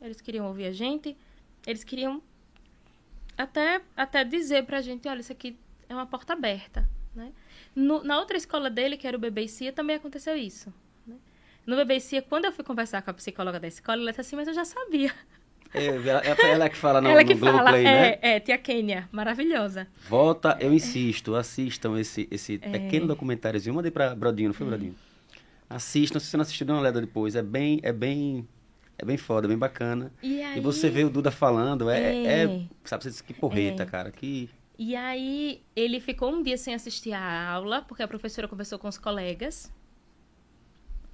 eles queriam ouvir a gente, eles queriam até, até dizer pra gente, olha, isso aqui é uma porta aberta, né? No- na outra escola dele, que era o Cia, também aconteceu isso. né? No Cia, quando eu fui conversar com a psicóloga da escola, ela disse assim, mas eu já sabia. É, ela, ela que fala no, ela que no fala, Globoplay, né? é, é, tia Kênia, maravilhosa. Volta, eu insisto, assistam esse, esse pequeno documentáriozinho. Mandei pra Brodinho, não foi, Brodinho? Assistam, se você não assistiu, dá uma olhada depois. É bem, é bem, é bem foda, bem bacana. E aí, E você vê o Duda falando, é, É. é, sabe, você diz que porreta, É. cara, que... E aí, ele ficou um dia sem assistir a aula, porque a professora conversou com os colegas,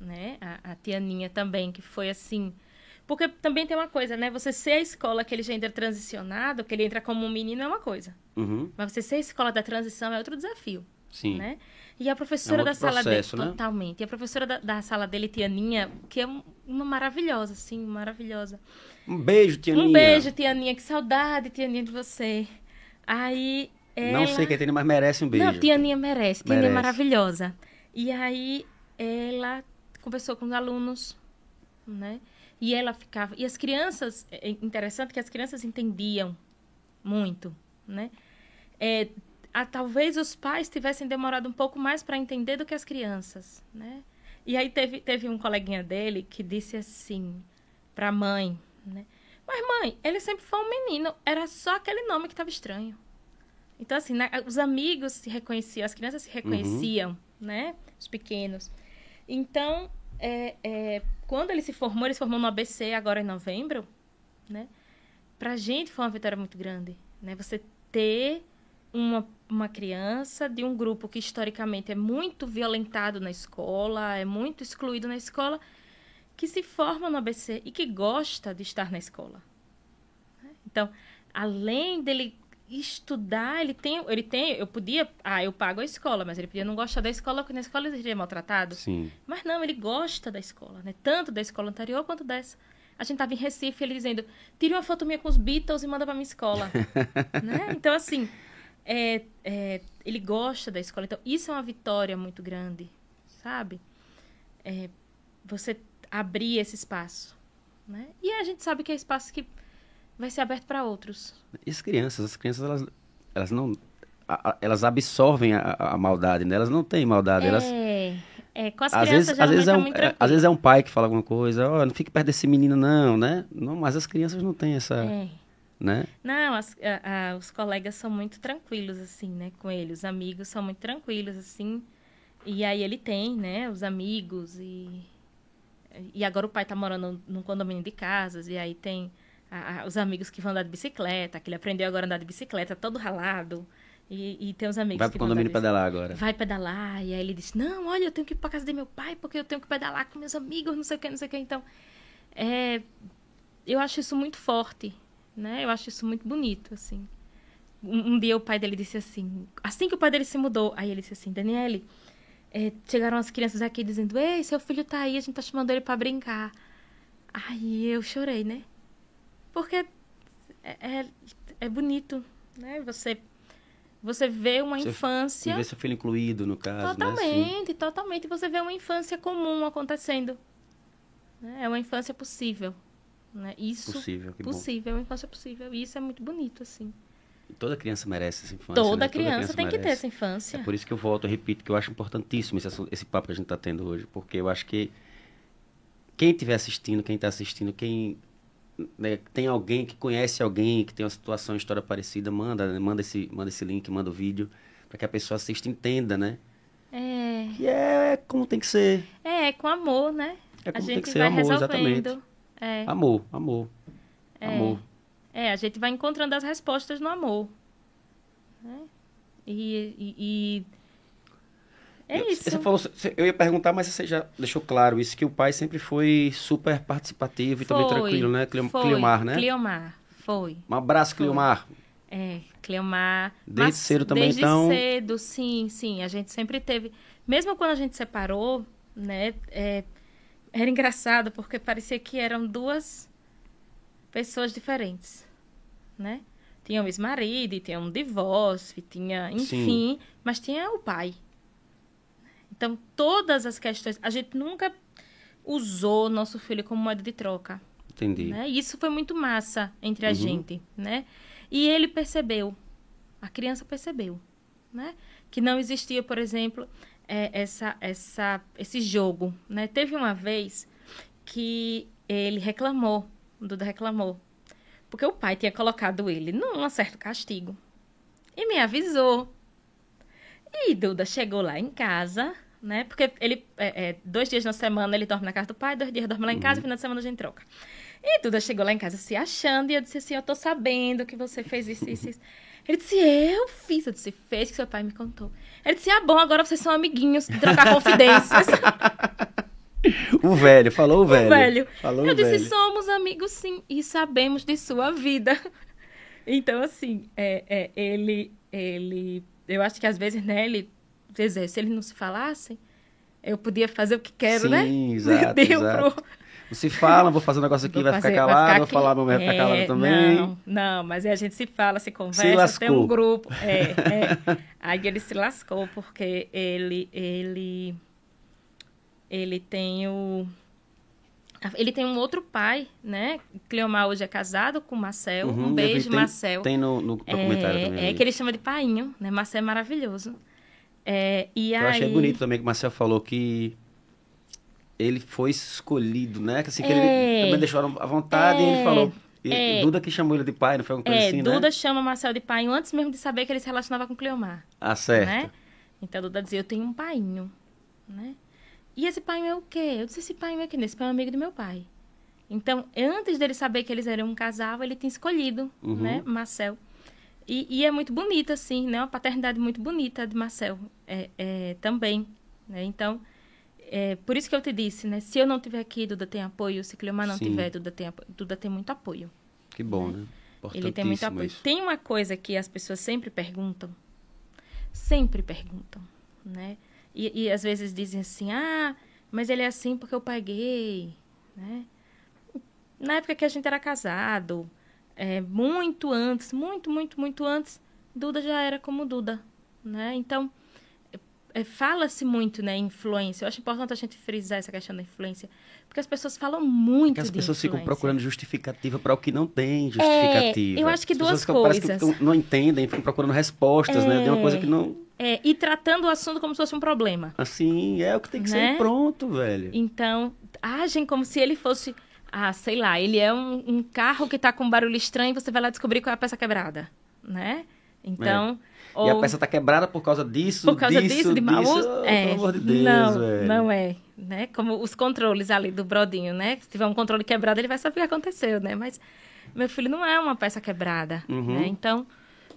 né? A, a tia Aninha também, que foi assim... Porque também tem uma coisa, né? Você ser a escola que ele já entra transicionado, que ele entra como um menino, é uma coisa. Uhum, Mas você ser a escola da transição é outro desafio, sim. né? E a professora É um da sala processo, né? dele... Totalmente. E a professora da, da sala dele, tia Aninha, que é um- uma maravilhosa, assim, maravilhosa. Um beijo, tia Um beijo, tia Aninha. Que saudade, tia Aninha, de você. Aí, ela... Não sei quem tem, mas merece um beijo. Não, tia Aninha merece. Tia Aninha é Merece. maravilhosa. E aí, ela conversou com os alunos, né? E ela ficava... E as crianças... É interessante que as crianças entendiam muito, né? É, a- talvez os pais tivessem demorado um pouco mais para entender do que as crianças, né? E aí teve, teve um coleguinha dele que disse assim para a mãe, né? Mas mãe, ele sempre foi um menino, era só aquele nome que estava estranho. Então assim, né, os amigos se reconheciam, as crianças se reconheciam, né? Os pequenos. Então, é, é, quando ele se formou, ele se formou no ABC agora em novembro, né? Pra gente foi uma vitória muito grande, né? Você ter uma, uma criança de um grupo que historicamente é muito violentado na escola, é muito excluído na escola, que se forma no ABC e que gosta de estar na escola. Então, além dele estudar, ele tem, ele tem, eu podia, ah, eu pago a escola, mas ele podia não gostar da escola, porque na escola ele seria maltratado. Sim. Mas não, ele gosta da escola, né? Tanto da escola anterior quanto dessa. A gente tava em Recife, ele dizendo, tire uma foto minha com os Beatles e manda pra minha escola. né? Então, assim, é, é, ele gosta da escola. Então, isso é uma vitória muito grande, sabe? É, você abrir esse espaço, né? E a gente sabe que é espaço que vai ser aberto para outros. E as crianças, as crianças, elas, elas não... a- a- Elas absorvem a, a maldade, né? Elas não têm maldade, elas... É, é, com as Às crianças vezes, às, vezes é é um, é, às vezes é um pai que fala alguma coisa, ó, não fique perto desse menino não, né? Não, mas as crianças não têm essa, É. né? Não, as- a- a- os colegas são muito tranquilos, assim, né, com ele. Os amigos são muito tranquilos, assim. E aí ele tem, né, os amigos e... E agora o pai tá morando num condomínio de casas, e aí tem a- a- os amigos que vão andar de bicicleta, que ele aprendeu agora a andar de bicicleta, todo ralado. E, e tem os amigos Vai que pro condomínio pedalar agora. Vai pedalar, e aí ele disse, não, olha, eu tenho que ir pra casa de meu pai, porque eu tenho que pedalar com meus amigos, não sei o que, não sei o que. Então, é, eu acho isso muito forte, né? Eu acho isso muito bonito, assim. Um, um dia o pai dele disse assim, assim que o pai dele se mudou, aí ele disse assim, Daniele, é, chegaram as crianças aqui dizendo, ei, seu filho tá aí, a gente tá chamando ele pra brincar. Aí eu chorei, né? Porque é, é, é bonito, né? Você, você vê uma Você- infância... Ver seu filho incluído, no caso, né? Totalmente, totalmente. Você vê uma infância comum acontecendo. né? É uma infância possível. Né? Isso Possível, que bom. possível, é uma infância possível. E isso é muito bonito, assim. E Toda criança merece essa infância. Toda né? criança tem que ter merece. essa infância. É por isso que eu volto, eu repito, que eu acho importantíssimo esse, esse papo que a gente está tendo hoje, porque eu acho que quem estiver assistindo, quem está assistindo, quem né, tem alguém que conhece alguém que tem uma situação, uma história parecida, manda, né, manda esse, manda esse link, manda o vídeo, para que a pessoa assista e entenda, né? É, Que é como tem que ser. é, com amor, né? É a como tem gente que ser vai amor, resolvendo. exatamente. É, Amor, amor, É. amor. É, a gente vai encontrando as respostas no amor. Né? E, e, e é isso. Você falou, eu ia perguntar, mas você já deixou claro isso, que o pai sempre foi super participativo e também Foi, tranquilo, né? Cleo- foi. Cleomar, né? Cleomar, foi. Um abraço, Foi. Cleomar. É, Cleomar. Desde cedo também, desde então? cedo, sim, sim. A gente sempre teve. Mesmo quando a gente separou, né? é, era engraçado porque parecia que eram duas pessoas diferentes, né? Tinha um ex-marido, tinha um divórcio, tinha, enfim, mas tinha o pai. Então, todas as questões. A gente nunca usou nosso filho como moeda de troca. Entendi. Né? E isso foi muito massa entre a Uhum. gente, né? E ele percebeu, a criança percebeu, né? Que não existia, por exemplo, é, essa, essa, esse jogo, né? Teve uma vez que ele reclamou, o Duda reclamou, porque o pai tinha colocado ele num certo castigo e me avisou. E Duda chegou lá em casa, né? Porque ele, é, é, dois dias na semana ele dorme na casa do pai, dois dias dorme lá em casa, final de semana a gente troca. E Duda chegou lá em casa se achando, e eu disse assim: Eu tô sabendo que você fez isso, isso, isso. Ele disse: Eu fiz. Eu disse: Fez que seu pai me contou. Ele disse: Ah, bom, agora vocês são amiguinhos, de trocar confidências. O velho, falou o velho. O velho. Falou eu disse: velho. Somos amigos, sim, e sabemos de sua vida. Então, assim, é, é, ele, ele. Eu acho que às vezes, né, ele. dizer, Se eles não se falassem, eu podia fazer o que quero, Sim, né? exato, Deu exato. pro- Não se fala, vou fazer um negócio aqui, Vou vai ficar fazer- calado, vou aqui. falar, meu vai ficar calado É, também. Não, não, mas a gente se fala, se conversa, tem lascou. um grupo. É, é. Aí ele se lascou porque ele, ele, ele tem o, ele tem um outro pai, né? Cleomar hoje é casado com Marcel. Uhum, um beijo, tem- Marcel. Tem no, no documentário também. É, é ali. que ele chama de painho, né? Marcel é maravilhoso. É, e Eu aí, achei bonito também que o Marcel falou que ele foi escolhido, né? Que assim, que É. ele também deixou à vontade e ele É. falou. E, É. Duda que chamou ele de pai, não foi alguma coisa É, assim, Duda né? chama Marcel de painho antes mesmo de saber que ele se relacionava com Cleomar. Ah, certo. né? Então Duda dizia, eu tenho um painho, né? E esse painho é o quê? Eu disse, esse painho é quem? Esse painho é amigo do meu pai. Então, antes dele saber que eles eram um casal, ele tinha escolhido, Uhum. né, Marcel. E, e é muito bonita, assim, né? Uma paternidade muito bonita de Marcel é, é, também, né? Então, é, por isso que eu te disse, né? Se eu não tiver aqui, Duda tem apoio. Se Cleomar não Sim. tiver, Duda tem, Duda tem muito apoio. Que bom, né? Ele tem muito apoio. isso. Tem uma coisa que as pessoas sempre perguntam, sempre perguntam, né? E, e às vezes dizem assim, ah, mas ele é assim porque eu paguei, né? Na época que a gente era casado, é, muito antes, muito, muito, muito antes, Duda já era como Duda, né? Então, fala-se muito, né, influência. Eu acho importante a gente frisar essa questão da influência, porque as pessoas falam muito Porque as pessoas ficam influência. procurando justificativa para o que não tem justificativa. É, eu acho que As duas ficam- parece que coisas. ficam- não entendem, ficam procurando respostas, né? De uma É. coisa que não. É, e tratando o assunto como se fosse um problema. Assim, é o que tem que Né? ser pronto, velho. Então, agem como se ele fosse, ah, sei lá, ele é um, um carro que tá com um barulho estranho e você vai lá descobrir qual é a peça quebrada, né? Então, É. E a peça tá quebrada por causa disso, por causa disso, disso, de mau disso. uso, Oh, é, Pelo amor de Deus, não, velho. não é, né? Como os controles ali do brodinho, né? Se tiver um controle quebrado, ele vai saber o que aconteceu, né? Mas meu filho não é uma peça quebrada, Uhum. né? Então,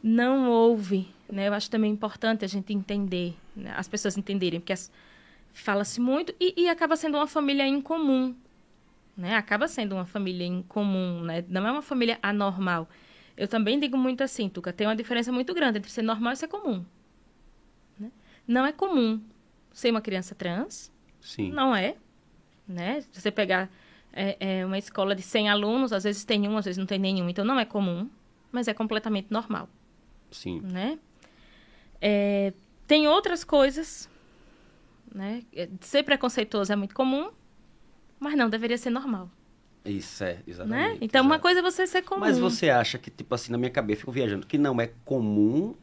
não houve, né? Eu acho também importante a gente entender, né? as pessoas entenderem, porque as- fala-se muito e, e acaba sendo uma família incomum, né? Acaba sendo uma família incomum, né? Não é uma família anormal. Eu também digo muito assim, Tuca, tem uma diferença muito grande entre ser normal e ser comum. né? Não é comum ser uma criança trans, Sim. não é, né? Se você pegar é, é, uma escola de 100 alunos, às vezes tem um, às vezes não tem nenhum, então não é comum, mas é completamente normal Sim. né? É, tem outras coisas, né? É, Ser preconceituoso é muito comum, mas não deveria ser normal, Isso, é, né? exatamente. Então, uma coisa é você ser comum. Mas você acha que, tipo assim, na minha cabeça, eu fico viajando, que não é comum.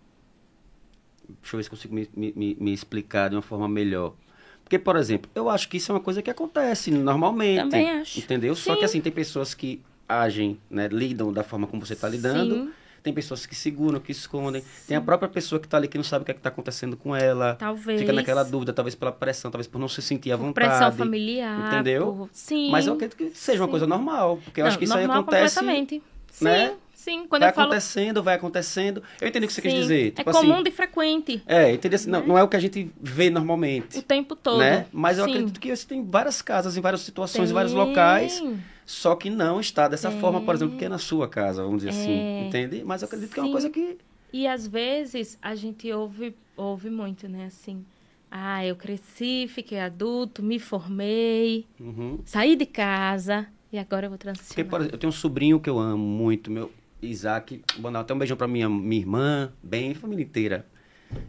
Deixa eu ver se consigo me, me, me- explicar de uma forma melhor. Porque, por exemplo, eu acho que isso é uma coisa que acontece normalmente. Também acho. Entendeu? Só Sim. que assim, tem pessoas que agem, né, lidam da forma como você está lidando. Sim. Tem pessoas que seguram, que escondem. Tem a própria pessoa que está ali que não sabe o que é está acontecendo com ela. Talvez. Fica naquela dúvida, talvez pela pressão, talvez por não se sentir à Por vontade. pressão familiar. entendeu? por- Sim. Mas eu acredito que seja uma Sim. coisa normal. Porque eu Não, acho que isso aí acontece. completamente. Sim, né? sim. Quando vai eu falo. acontecendo, vai acontecendo. Eu entendi o que você quis Sim, dizer. É Tipo comum assim, de frequente. é, entendi assim, não, né? não é o que a gente vê normalmente. O tempo todo. né? Mas eu Sim. acredito que você tem várias casas, em várias situações, em Tem. vários locais, só que não está dessa forma, por exemplo, que é na sua casa, vamos dizer É. assim, entende? Mas eu acredito que é uma Sim. coisa que E às vezes a gente ouve, ouve muito, né? Assim, ah, eu cresci, fiquei adulto, me formei, Uhum. saí de casa e agora eu vou Porque, transicionar. por exemplo, eu tenho um sobrinho que eu amo muito, meu Isaac. Dar até um beijão pra minha, minha irmã, bem, família inteira.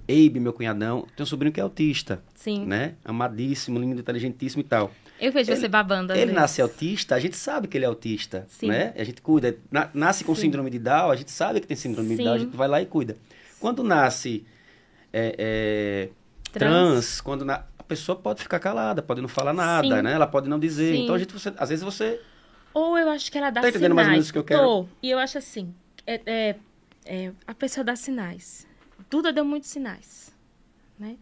Eibe, meu cunhadão. Tenho um sobrinho que é autista, Sim. né? Amadíssimo, lindo, inteligentíssimo e tal. Eu vejo Ele- você babando. Ele vezes. nasce autista, a gente sabe que ele é autista, Sim. né? A gente cuida. Na- nasce com Sim. síndrome de Down, a gente sabe que tem síndrome de Sim. Down, a gente vai lá e cuida. Quando nasce é, é, trans. Trans. quando na- a pessoa pode ficar calada, pode não falar nada, né? Ela pode não dizer. Então a gente, você- às vezes você Ou eu acho que ela dá Tá entendendo sinais. mais ou menos o que eu quero? Tô. E eu acho assim, é, é- é, a pessoa dá sinais. Duda deu muitos sinais, né?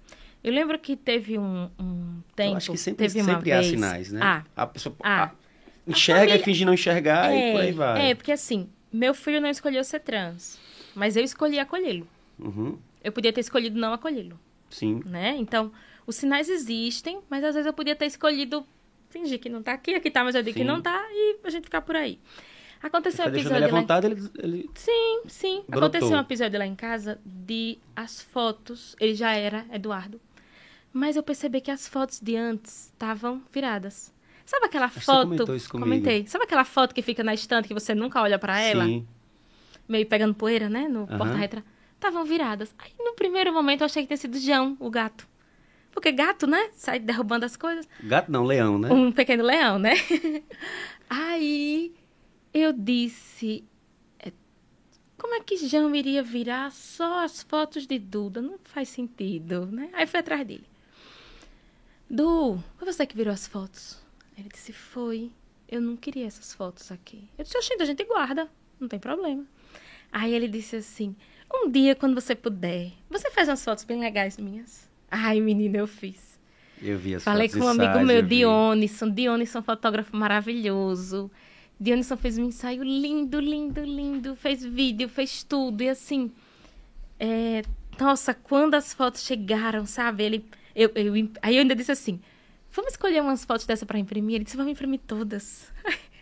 Eu lembro que teve um, um tempo, Eu acho que sempre, teve sempre há vez... sinais, né? Ah, A pessoa Ah. ah, enxerga família- e finge não enxergar e por aí vai. É, porque assim, meu filho não escolheu ser trans, mas eu escolhi acolhê-lo. Uhum, Eu podia ter escolhido não acolhê-lo, sim. né? Então, os sinais existem, mas às vezes eu podia ter escolhido fingir que não tá aqui, aqui tá, mas eu digo que não tá e a gente ficar por aí. Aconteceu um deixando ele episódio lá... vontade, ele, ele Sim, sim. Brotou. Aconteceu um episódio lá em casa de as fotos, ele já era Eduardo, mas eu percebi que as fotos de antes estavam viradas. Sabe aquela que você foto? comentou isso comigo. Comentei. Sabe aquela foto que fica na estante que você nunca olha pra ela? Sim. meio pegando poeira, né? No porta-retrato. Estavam viradas. Aí, no primeiro momento, eu achei que tinha sido João, o gato. Porque gato, né? Sai derrubando as coisas. Gato não, leão, né? Um pequeno leão, né? Aí, eu disse... é, Como é que João iria virar só as fotos de Duda? Não faz sentido, né? Aí, fui atrás dele. Du, foi você que virou as fotos? Ele disse, foi. Eu não queria essas fotos aqui. Eu disse, oxente, a gente guarda. Não tem problema. Aí ele disse assim, um dia, quando você puder, você faz umas fotos bem legais minhas? Ai, menina, eu fiz. Eu vi as Falei fotos com um amigo meu, eu vi. Dionisson. Dionisson, fotógrafo maravilhoso. Dionisson fez um ensaio lindo, lindo, lindo. Fez vídeo, fez tudo. E assim, é, nossa, quando as fotos chegaram, sabe? Ele, eu, eu, aí eu ainda disse assim, vamos escolher umas fotos dessa para imprimir? Ele disse, vamos imprimir todas.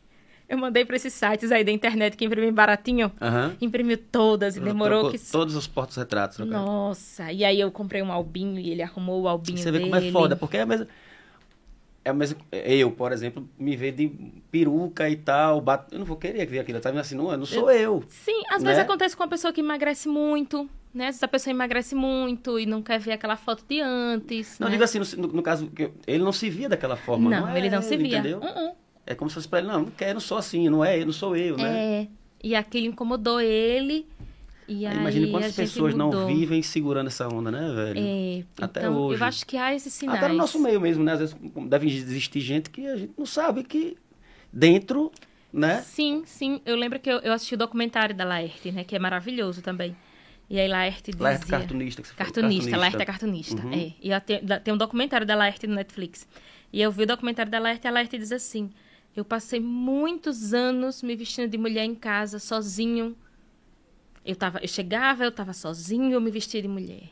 Eu mandei para esses sites aí da internet que imprimem baratinho. Aham. Imprimiu todas e demorou Trocou que... Todos os portos-retratos. Nossa, e aí eu comprei um albinho e ele arrumou o albinho Você vê dele. como é foda, porque é a mesma. É a mesma eu, por exemplo, me ver de peruca e tal. Eu não vou querer ver aquilo. Tá vendo assim? Não, não sou eu. Sim, às né? vezes acontece com uma pessoa que emagrece muito, né? Às vezes a pessoa emagrece muito e não quer ver aquela foto de antes. Não, né? digo assim, no, no caso, ele não se via daquela forma. Não, Não, é ele não se via. Entendeu? Uh-uh. É como se fosse pra ele, não, não quero, não sou assim, não é, não sou eu, né? É, e aquilo incomodou ele. E aí Imagina quantas pessoas não mudou. vivem segurando essa onda, né, velho? É, Até então, hoje. eu acho que há esses sinais. Até no nosso meio mesmo, né? Às vezes deve existir gente que a gente não sabe que dentro, né? Sim, sim. Eu lembro que eu, eu assisti o documentário da Laerte, né? Que é maravilhoso também. E aí Laerte dizia... Laerte cartunista que você falou, Cartunista, Laerte é cartunista. Uhum. É. E tem, um documentário da Laerte no Netflix. E eu vi o documentário da Laerte e a Laerte diz assim: Eu passei muitos anos me vestindo de mulher em casa, sozinho. Eu, tava, eu chegava, eu tava sozinho, eu me vestia de mulher.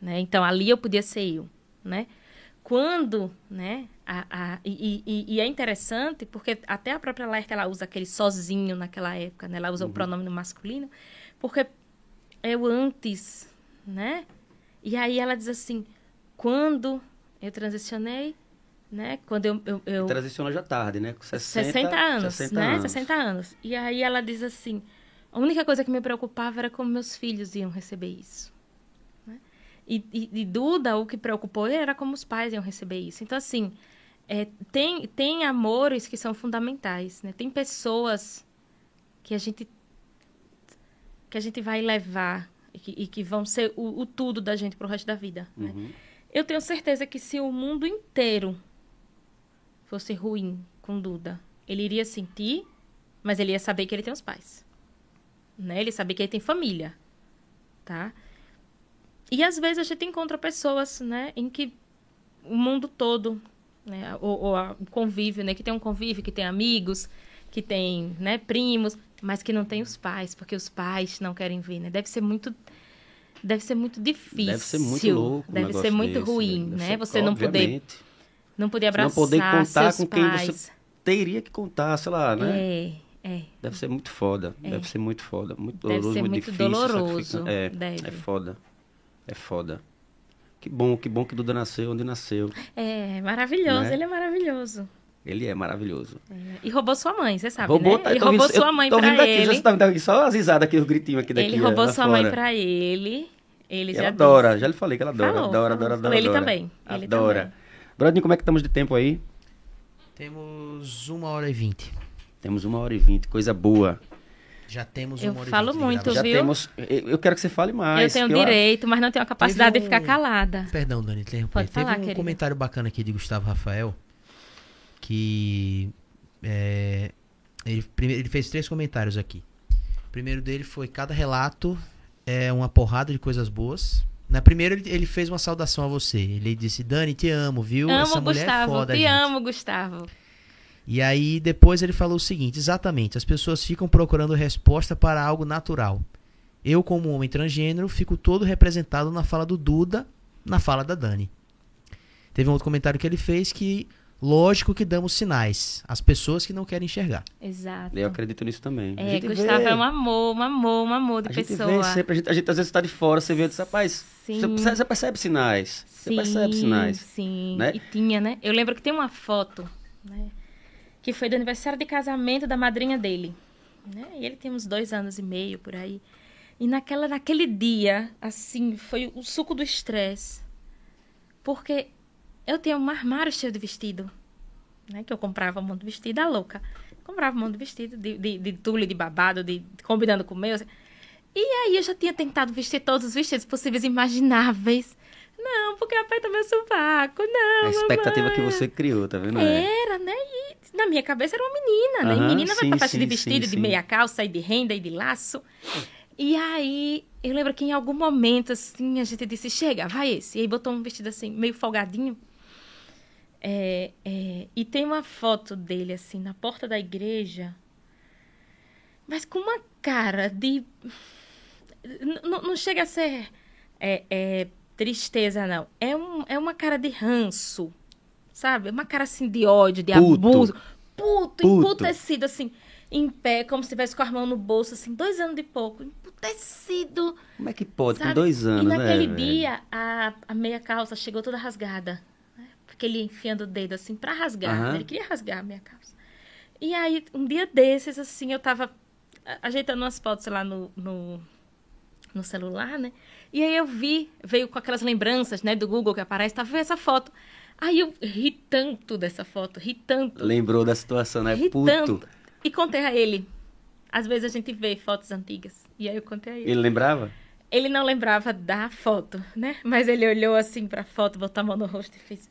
Né? Então ali eu podia ser eu. Né? Quando, né? A, a, e, e- e é interessante porque até a própria Laerte ela usa aquele sozinho naquela época, né? Ela usa o pronome no masculino, porque é o antes, né? E aí ela diz assim, quando eu transicionei, né? Quando eu, eu, eu Transicionou já tarde, né? Com 60, 60, anos, 60 né? anos. 60 anos. E aí ela diz assim, a única coisa que me preocupava era como meus filhos iam receber isso. né? E, e, e Duda, o que preocupou era como os pais iam receber isso. Então, assim, é, tem, tem amores que são fundamentais, né? Tem pessoas que a gente que a gente vai levar e que, e que vão ser o, o tudo da gente pro resto da vida. né? Uhum. Eu tenho certeza que se o mundo inteiro fosse ruim com Duda, ele iria sentir, mas ele ia saber que ele tem os pais. Né? Ele sabia que ele tem família, tá? E às vezes a gente encontra pessoas, né, em que o mundo todo, né, ou, ou a- o convívio, né, que tem um convívio, que tem amigos, que tem, né, primos, mas que não tem os pais, porque os pais não querem ver, né? Deve ser muito deve ser muito difícil. Deve ser muito louco. Deve ser muito desse, ruim. Deve né? ser- Você não poder não poder Não abraçar poder contar seus com quem pais. você teria que contar, sei lá, né? É, é. Deve ser muito foda. Deve ser muito foda. Muito Deve doloroso, ser muito, muito difícil. doloroso, É, deve. é foda. É foda. Que bom, que bom que Duda nasceu onde nasceu. É, maravilhoso, Né? ele é maravilhoso. Ele é maravilhoso. É, E roubou sua mãe, você sabe, Roubou, né? tá- Ele tô roubou ouvindo- sua mãe pra daqui, ele. Já tá só as risadas aqui, os gritinhos aqui daqui. Ele roubou lá sua mãe fora. pra ele. Ele E já ela adora, já lhe falei que ela adora, Falou, adora, falou. adora, adora. Ele adora. também, ele adora. também. Brodinho, como é que estamos de tempo aí? Temos uma hora e vinte. Temos uma hora e vinte, coisa boa. Já temos Eu uma hora falo e vinte muito. Já viu? temos. Eu quero que você fale mais. eu tenho que eu- direito, mas não tenho a capacidade Teve de ficar um- calada. Perdão, Dani, interromper. Pode Teve falar, um querida. comentário bacana aqui de Gustavo Rafael que é, ele, primeiro, ele fez três comentários aqui. O primeiro dele foi cada relato é uma porrada de coisas boas. Na primeira ele, ele fez uma saudação a você. Ele disse: "Dani, te amo, viu? Essa Amo, mulher é Gustavo. foda, te gente." amo, Gustavo. E aí depois ele falou o seguinte, exatamente, as pessoas ficam procurando resposta para algo natural. Eu, como homem transgênero, fico todo representado na fala do Duda, na fala da Dani. Teve um outro comentário que ele fez que, lógico que damos sinais às pessoas que não querem enxergar. Exato. Eu acredito nisso também. É, Gustavo vê- é um amor, um amor, um amor de A gente pessoa. vê sempre, a gente, a gente às vezes está de fora, você vê e diz, rapaz, Sim. você, percebe- você percebe sinais. Você Sim, percebe sinais. Sim, né? e tinha, né? Eu lembro que tem uma foto, né? Que foi do aniversário de casamento da madrinha dele. Né? E ele tem uns dois anos e meio por aí. E naquela, naquele dia, assim, foi o suco do estresse. Porque eu tinha um armário cheio de vestido. Né? Que eu comprava um monte de vestido, a louca. Comprava um monte de vestido, de, de, de tule, de babado, de, combinando com o meu. E aí eu já tinha tentado vestir todos os vestidos possíveis e imagináveis. Não, porque aperta meu sovaco, não. A expectativa que mamãe. você criou, tá vendo? É. Era, né? E na minha cabeça era uma menina, né? Menina vai sim, pra festa de vestido, sim, de meia calça e de renda e de laço. E aí, eu lembro que em algum momento, assim, a gente disse, chega, vai esse. E aí botou um vestido assim, meio folgadinho. É, é, e tem uma foto dele, assim, na porta da igreja, mas com uma cara de. N- não chega a ser é, é, tristeza, não. É, um, é uma cara de ranço, sabe? Uma cara assim de ódio, de Puto. abuso. Puto, Puto. emputecido, assim, em pé, como se estivesse com a mão no bolso, assim, dois anos de pouco. Emputecido. Como é que pode? Sabe? Com dois anos, E né? naquele velho? dia, a, a meia calça chegou toda rasgada. Né? Porque ele enfiando o dedo assim pra rasgar. Né? Ele queria rasgar a meia calça. E aí, um dia desses, assim, eu tava ajeitando umas fotos lá no, no, no celular, né? E aí eu vi, veio com aquelas lembranças, né, do Google que aparece, tava vendo essa foto. Aí eu ri tanto dessa foto, ri tanto. Lembrou da situação, né? ri Puto. tanto. E contei a ele. Às vezes a gente vê fotos antigas. E aí eu contei a ele. Ele lembrava? Ele não lembrava da foto, né? Mas ele olhou assim pra foto, botou a mão no rosto e fez: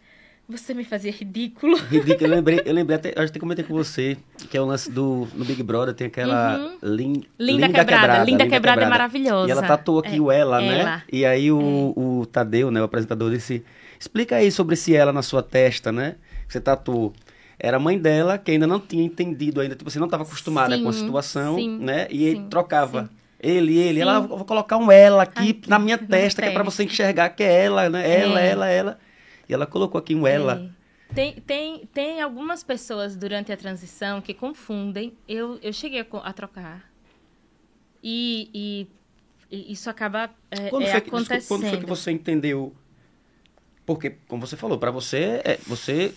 Você me fazia ridículo. Ridículo. Eu lembrei, eu lembrei até, acho que comentei com você, que é o lance do no Big Brother, tem aquela Uhum. lin- Linda Quebrada. Linda Quebrada é maravilhosa. E ela tatuou aqui É, o ela, né? ela. E aí o, o Tadeu, né, o apresentador, disse: Explica aí sobre esse ela na sua testa, né? Que você tatuou. Era a mãe dela que ainda não tinha entendido ainda, tipo assim, não estava acostumada com a Sim, situação, sim, né? E ele sim, trocava. sim. Ele, ele, Sim. ela, vou colocar um ela aqui, Aqui, na minha testa, que é pra testa. você enxergar que é ela, né? Ela, É. ela, ela. E ela colocou aqui um ela. É. Tem, tem, tem algumas pessoas durante a transição que confundem. Eu, eu cheguei a, a trocar. E, e- e isso acaba é, Quando, é foi que, desculpa, acontecendo. quando foi que você entendeu? Porque, como você falou, pra você, é, você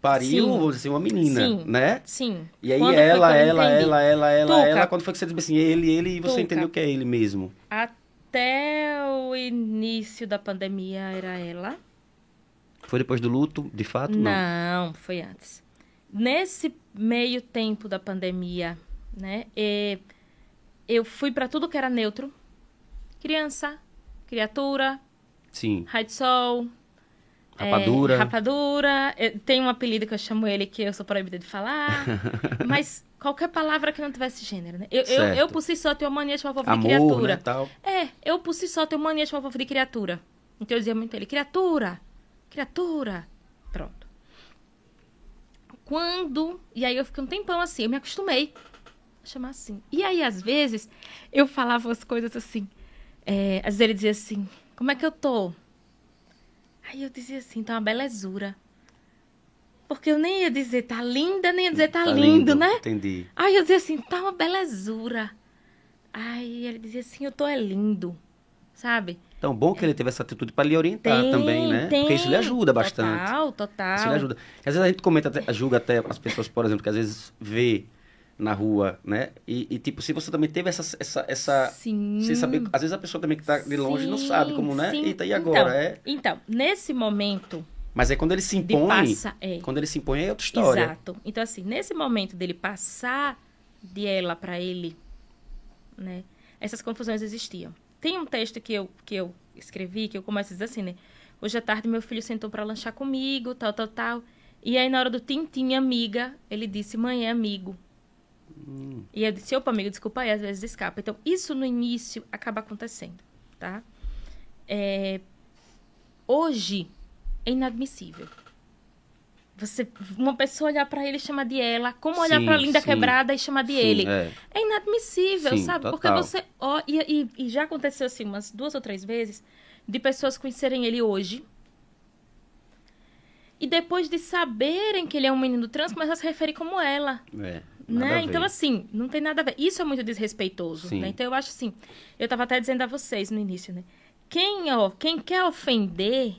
pariu, Sim. assim, uma menina, Sim. né? Sim. E aí Quando ela, ela, ela, ela, ela, Tuca. ela, quando foi que você disse assim, ele, ele, e você Tuca. entendeu que é ele mesmo? Até o início da pandemia era ela. Foi depois do luto, de fato? Não. Não, foi antes. Nesse meio tempo da pandemia, né, eu fui para tudo que era neutro. Criança, criatura, Sim. raio de sol, Rapadura. rapadura. Eh, Tem um apelido que eu chamo ele que eu sou proibida de falar. mas qualquer palavra que não tivesse gênero, né? Eu, eu, eu, por si só, tenho mania de povo de criatura. né, tal. É, eu por si só tenho mania de povo de criatura. Então eu dizia muito a ele, criatura, criatura. Pronto. quando. E aí eu fiquei um tempão assim, eu me acostumei a chamar assim. E aí, às vezes, eu falava as coisas assim. É, às vezes ele dizia assim: Como é que eu tô? Aí eu dizia assim: Tá uma belezura. Porque eu nem ia dizer tá linda, nem ia dizer tá, Tá lindo, lindo, né? Entendi. Aí eu dizia assim, tá uma belezura. Aí ele dizia assim, eu tô é lindo. Sabe? Então, bom que ele teve essa atitude para lhe orientar Tem, também, né? tem. Porque isso lhe ajuda bastante. Total, total. Isso lhe ajuda. Às vezes a gente comenta, até- julga até as pessoas, por exemplo, que às vezes vê na rua, né? E, e, tipo, se você também teve essa, essa, essa Sim. sem saber, às vezes a pessoa também que tá de longe não Sim, sabe como, né? sim. Eita, e agora? Então, é. Então, nesse momento Mas é quando ele se impõe, passar... É, quando ele se impõe é outra história. exato. Então, assim, nesse momento dele passar de ela pra ele, né? Essas confusões existiam. Tem um texto que eu, que eu escrevi, que eu começo a dizer assim, né? Hoje à tarde meu filho sentou pra lanchar comigo, tal, tal, tal. E aí, na hora do tintim amiga, ele disse, mãe, é amigo. Hum. E eu disse, opa, amigo, desculpa aí, às vezes escapa. Então, isso no início acaba acontecendo, tá? É, Hoje, é inadmissível. Você, uma pessoa olhar pra ele e chamar de ela, como olhar pra Linda sim. Quebrada e chamar de Sim, ele. é. É inadmissível, Sim, sabe? Porque total. você. Ó, e, e- e já aconteceu assim umas duas ou três vezes de pessoas conhecerem ele hoje. E depois de saberem que ele é um menino trans, começam a se referir como ela. É, Né? Então, assim, não tem nada a ver. Isso é muito desrespeitoso. Né? Então, eu acho assim. Eu tava até dizendo a vocês no início, né? Quem, ó, quem quer ofender,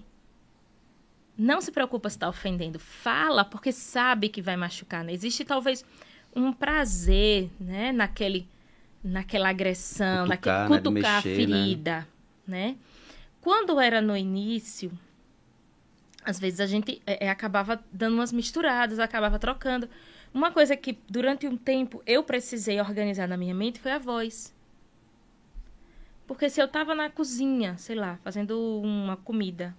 não se preocupa se está ofendendo. Fala porque sabe que vai machucar. Né? Existe talvez um prazer, né? Naquele, naquela agressão, Cutucar, naquele né? Cutucar a mexer, né? ferida, né? Quando era no início, às vezes a gente é, é, acabava dando umas misturadas, acabava trocando. Uma coisa que durante um tempo eu precisei organizar na minha mente foi a voz. Porque se eu tava na cozinha, sei lá, fazendo uma comida,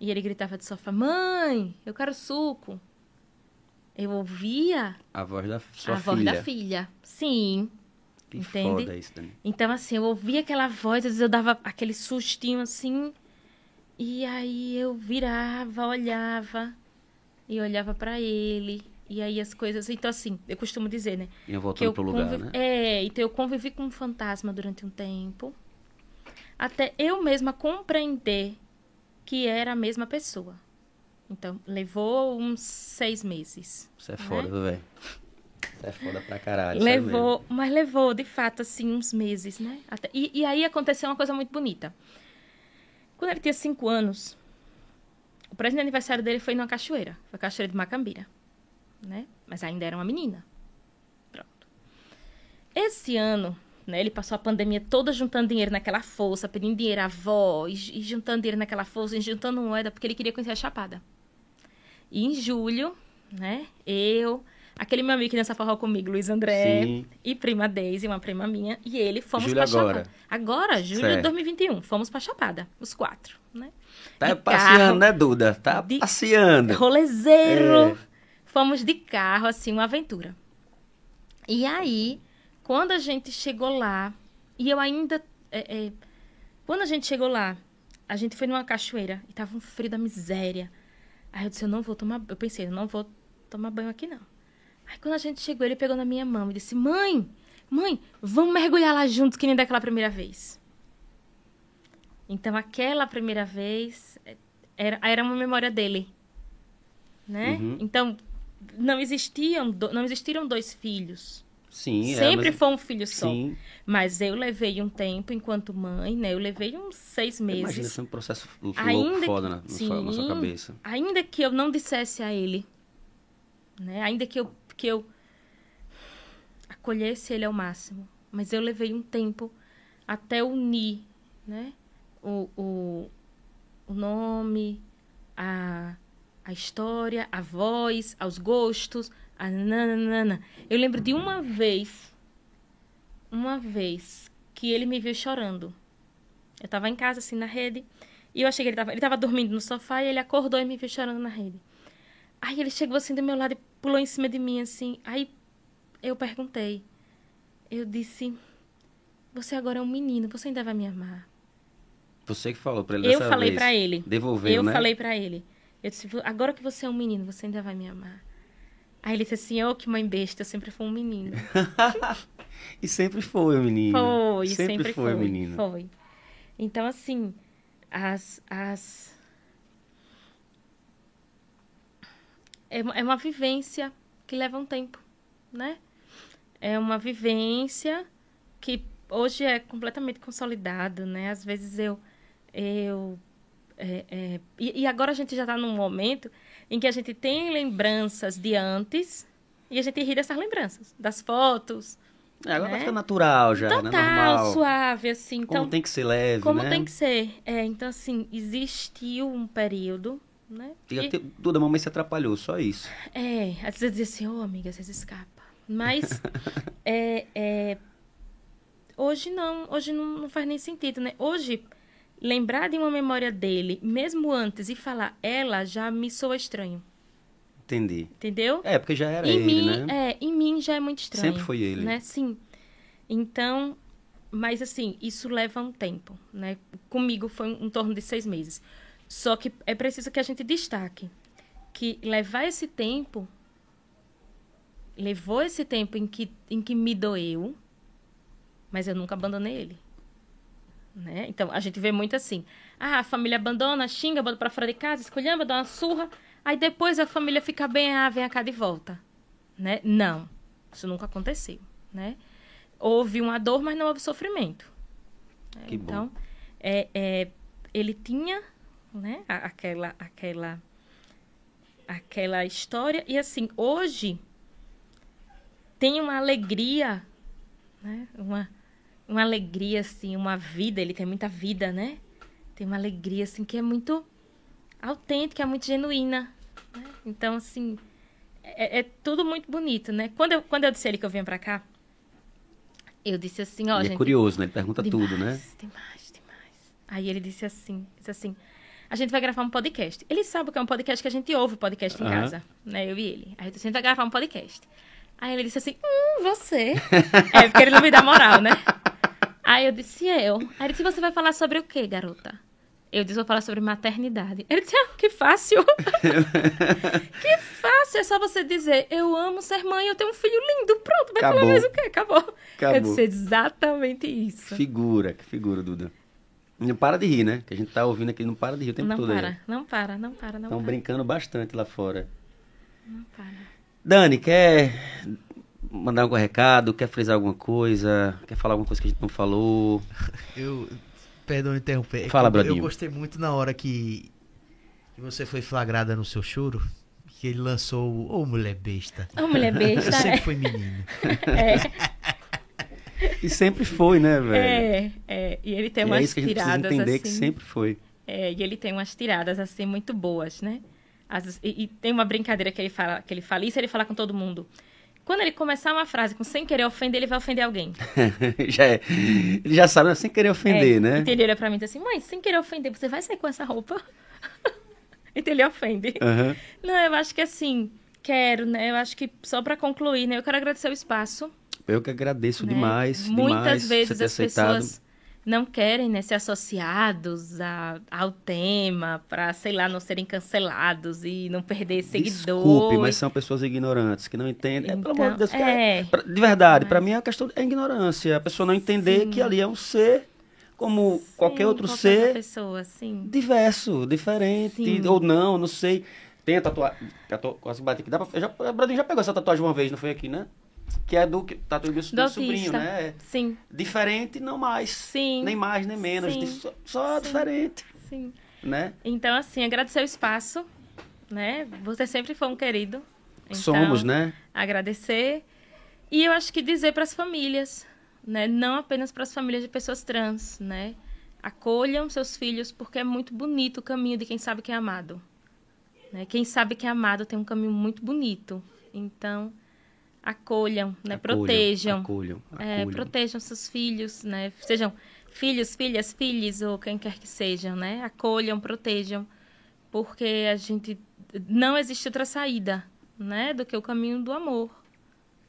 e ele gritava de sofá: Mãe, eu quero suco. Eu ouvia A voz da sua a filha. voz da filha. Sim. Que entende? foda isso, Dani. Então, assim, eu ouvia aquela voz, às vezes eu dava aquele sustinho assim, e aí eu virava, olhava, e olhava pra ele, e aí as coisas. Então, assim, eu costumo dizer, né? Ia que voltando eu pro lugar, conviv- né? É, então eu convivi com um fantasma durante um tempo, até eu mesma compreender que era a mesma pessoa. Então, levou uns seis meses. Isso é né? foda, viu, velho. Isso é foda pra caralho. mesmo. Levou, mas levou, de fato, assim, uns meses, né? Até- e, e aí aconteceu uma coisa muito bonita. Quando ele tinha cinco anos, o presente de aniversário dele foi numa cachoeira. Foi a cachoeira de Macambira, né? Mas ainda era uma menina. Pronto. Esse ano, né, ele passou a pandemia toda juntando dinheiro naquela força, pedindo dinheiro à avó, e, e juntando dinheiro naquela força, e juntando moeda, porque ele queria conhecer a Chapada. E em julho, né, eu, aquele meu amigo que dança forró comigo, Luiz André, Sim. e prima Deise, uma prima minha, e ele fomos Julho pra agora. Chapada. Agora, julho Certo. de 2021, fomos pra Chapada, os quatro, né? Tá de passeando, carro, né, Duda? Tá de- passeando. rolezeiro. É. Fomos de carro, assim, uma aventura. E aí, quando a gente chegou lá, e eu ainda. é, é, quando a gente chegou lá, a gente foi numa cachoeira e tava um frio da miséria. Aí eu disse, eu não vou tomar. Eu pensei, eu não vou tomar banho aqui, não. Aí quando a gente chegou, ele pegou na minha mão e disse, mãe, mãe, vamos mergulhar lá juntos, que nem daquela primeira vez. Então, aquela primeira vez é, era, era uma memória dele. Né? Uhum. Então, não existiam, não existiram dois filhos. Sim, é, Sempre mas- foi um filho só. Sim, Mas eu levei um tempo enquanto mãe, né? Eu levei uns seis meses. imagina, isso é um processo louco, Ainda foda que- na, na sua, na sua Sim. cabeça. Ainda que eu não dissesse a ele, né? Ainda que eu, que eu acolhesse ele ao máximo. Mas eu levei um tempo até unir, né? O, o, o nome, a, a história, a voz, aos gostos, a nanana. Eu lembro de uma vez, uma vez, que ele me viu chorando. Eu tava em casa, assim, na rede, e eu achei que ele tava, ele tava dormindo no sofá e ele acordou e me viu chorando na rede. Aí ele chegou assim do meu lado e pulou em cima de mim, assim. Aí eu perguntei. Eu disse: Você agora é um menino, você ainda vai me amar? Você que falou pra ele Eu falei vez. pra ele. Devolveu, eu né? falei pra ele. Eu disse: Agora que você é um menino, você ainda vai me amar? Aí ele disse assim, ô, que mãe besta, eu sempre fui um menino. E sempre foi o menino. Foi, sempre, sempre, foi, foi. o menino. Foi. Então, assim, as. as... É, uma- é uma vivência que leva um tempo, né? É uma vivência que hoje é completamente consolidada, né? Às vezes eu. eu é, é, e, e agora a gente já está num momento em que a gente tem lembranças de antes e a gente ri dessas lembranças, das fotos. É, agora né? fica natural já, né? Total, Normal. suave, assim. Como Então, tem que ser leve, como né? tem que ser. É, então, assim, existiu um período, né? Fica E- te- Tudo, a mamãe se atrapalhou, só isso. é, às vezes dizia assim, ô amiga, vocês escapam. Mas, é, é, hoje não, hoje não, não faz nem sentido, né? Hoje, lembrar de uma memória dele, mesmo antes, e falar ela, já me soa estranho, Entendi. entendeu? É, porque já era em ele, mim, né? é, em mim já é muito estranho. Sempre foi ele. Né? Sim. Então, mas assim, isso leva um tempo, né? Comigo foi em torno de seis meses. Só que é preciso que a gente destaque que levar esse tempo levou esse tempo em que, em que me doeu, mas eu nunca abandonei ele. Né? Então, a gente vê muito assim. Ah, a família abandona, xinga, bota pra fora de casa, escolhamba, dá uma surra. Aí depois a família fica bem, ah, vem cá de volta. Né? Não, isso nunca aconteceu. Né? Houve uma dor, mas não houve sofrimento. Que bom. então, é, é, ele tinha né, aquela, aquela, aquela história. E assim, hoje tem uma alegria, né? Uma, uma alegria, assim, uma vida. Ele tem muita vida, né? Tem uma alegria, assim, que é muito autêntica, é muito genuína. né? Então, assim, é, é tudo muito bonito, né? Quando eu, quando eu disse ele que eu vinha pra cá, eu disse assim, ó, Ele é gente... curioso, né? Ele pergunta demais, tudo, né? Demais, demais. Aí ele disse assim, disse assim, a gente vai gravar um podcast. Ele sabe que é um podcast que a gente ouve podcast em Aham. casa, né? Eu e ele. Aí a gente vai gravar um podcast. Aí ele disse assim, hum, você. é, porque ele não me dá moral, né? Aí eu disse, eu. Aí ele disse, você vai falar sobre o quê, garota? Eu disse, vou falar sobre maternidade. Ele disse, ah, que fácil. que fácil, é só você dizer, eu amo ser mãe, eu tenho um filho lindo, pronto, vai Acabou. falar mais o quê? Acabou. Eu Acabou. disse exatamente isso. Figura, que figura, Duda. Não para de rir, né? Que a gente tá ouvindo aqui, não para de rir o tempo Não todo. para, não para, não para, não Estão para. brincando bastante lá fora. Não para. Dani, quer mandar algum recado? Quer frisar alguma coisa? Quer falar alguma coisa que a gente não falou? Eu. Perdão interromper. é Fala, eu, Bradinho. eu gostei muito na hora que, que você foi flagrada no seu choro. Que ele lançou o Ô mulher besta. Ô, mulher Eu besta. sempre fui menino. E sempre foi, né, velho? É, é, e ele tem e é umas isso que a gente precisa tiradas entender assim. que sempre foi. É, e ele tem umas tiradas assim muito boas, né? As- e, e tem uma brincadeira que ele fala, que ele fala isso, ele fala com todo mundo. Quando ele começar uma frase com sem querer ofender, ele vai ofender alguém. já é, ele já sabe, sem querer ofender, é, né? Então ele olha pra mim e assim, mãe, sem querer ofender, você vai sair com essa roupa? então ele ofende. Aham. Não, eu acho que assim, quero, né? Eu acho que só pra concluir, né? Eu quero agradecer o espaço. Eu que agradeço né? demais. Muitas demais vezes as aceitado. pessoas não querem né, ser associados a- ao tema para, sei lá, não serem cancelados e não perder seguidores. Desculpe, mas são pessoas ignorantes que não entendem. É, pelo amor de Deus, Então, que é- é. de verdade, Mas- pra mim a questão é ignorância. A pessoa não entender Sim. que ali é um ser como qualquer Sim, outro qualquer ser pessoa, sim. diverso, diferente, Sim. ou não, não sei. Tem a tatuagem. Tatu... Quase bate aqui. Dá pra... já... O Bradinho já pegou essa tatuagem uma vez, não foi aqui, né? Que é do que- tatuagem do, Do do sobrinho, né? Sim, Diferente, não mais. Sim. Nem mais, nem menos. Sim. Só, só Sim. diferente, sim. né? Então, assim, agradecer o espaço, né? Você sempre foi um querido. Então, Somos, né? agradecer. E eu acho que dizer para as famílias, né? Não apenas para as famílias de pessoas trans, né? Acolham seus filhos, porque é muito bonito o caminho de quem sabe que é amado. Né? Quem sabe que é amado tem um caminho muito bonito. Então, acolham, né? Acolham, protejam. Acolham, É, acolham. protejam seus filhos, né? Sejam filhos, filhas, filhos ou quem quer que sejam, né? Acolham, protejam, porque a gente não existe outra saída, né? Do que o caminho do amor,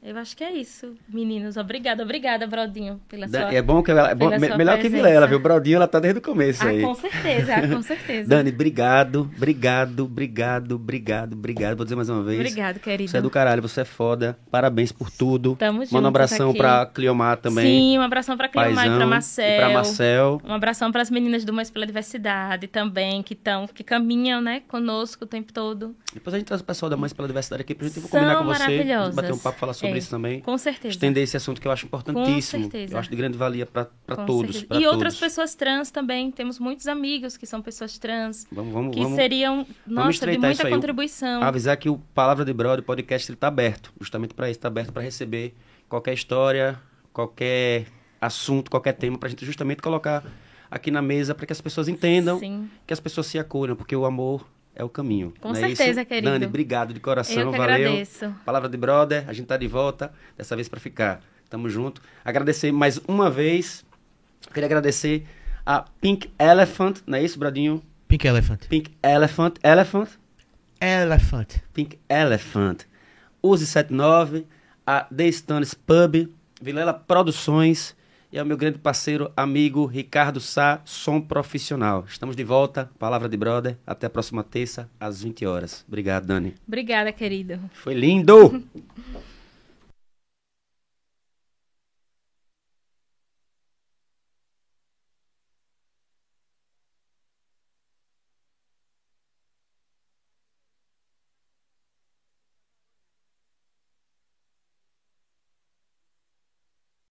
Eu acho que é isso, meninos. Obrigada, obrigada, Brodinho, pela sua... É bom que ela. É bom- melhor que presença. Vilela, viu? Brodinho, ela tá desde o começo Ah, aí. com certeza, ah, com certeza. Dani, obrigado, obrigado, obrigado, obrigado, obrigado. Vou dizer mais uma vez. Obrigado, querido. Você é do caralho, você é foda. Parabéns por tudo. Tamo Manda um abração aqui. pra Cliomar também. Sim, um abração pra Cleomar e Paizão, pra Marcel. E pra Marcel. Um abração para as meninas do Mães pela Diversidade também, que estão, que caminham, né, conosco o tempo todo. Depois a gente traz o pessoal da Mães pela Diversidade aqui pra gente São combinar com você. maravilhosas. Bater um papo, falar sobre É, isso também. Com certeza. Estender esse assunto que eu acho importantíssimo. certeza. Eu acho de grande valia Com todos. pra E todos. outras pessoas trans também. Temos muitos amigos que são pessoas trans, Vamos, vamos, que vamos. seriam, nossa, de muita contribuição. avisar que o Palavra de Brother podcast ele tá aberto, justamente para isso, tá aberto para receber qualquer história, qualquer assunto, qualquer tema pra gente justamente colocar aqui na mesa para que as pessoas entendam, Sim. que as pessoas se acolham, porque o amor é o caminho. Com não é certeza, isso? querido. Dani, obrigado de coração, Eu que valeu. agradeço. Palavra de Brother, a gente tá de volta, dessa vez para ficar. Tamo junto. Agradecer mais uma vez. Queria agradecer a Pink Elephant, não é isso, Bradinho? Pink Elephant. Pink Elephant, Elephant, Elephant. Pink Elephant. Use 79, a The Stones Pub, Vilela Produções e ao meu grande parceiro, amigo Ricardo Sá, som profissional. Estamos de volta, Palavra de Brother, até a próxima terça, às 20 horas. Obrigado, Dani. Obrigada, querido. Foi lindo!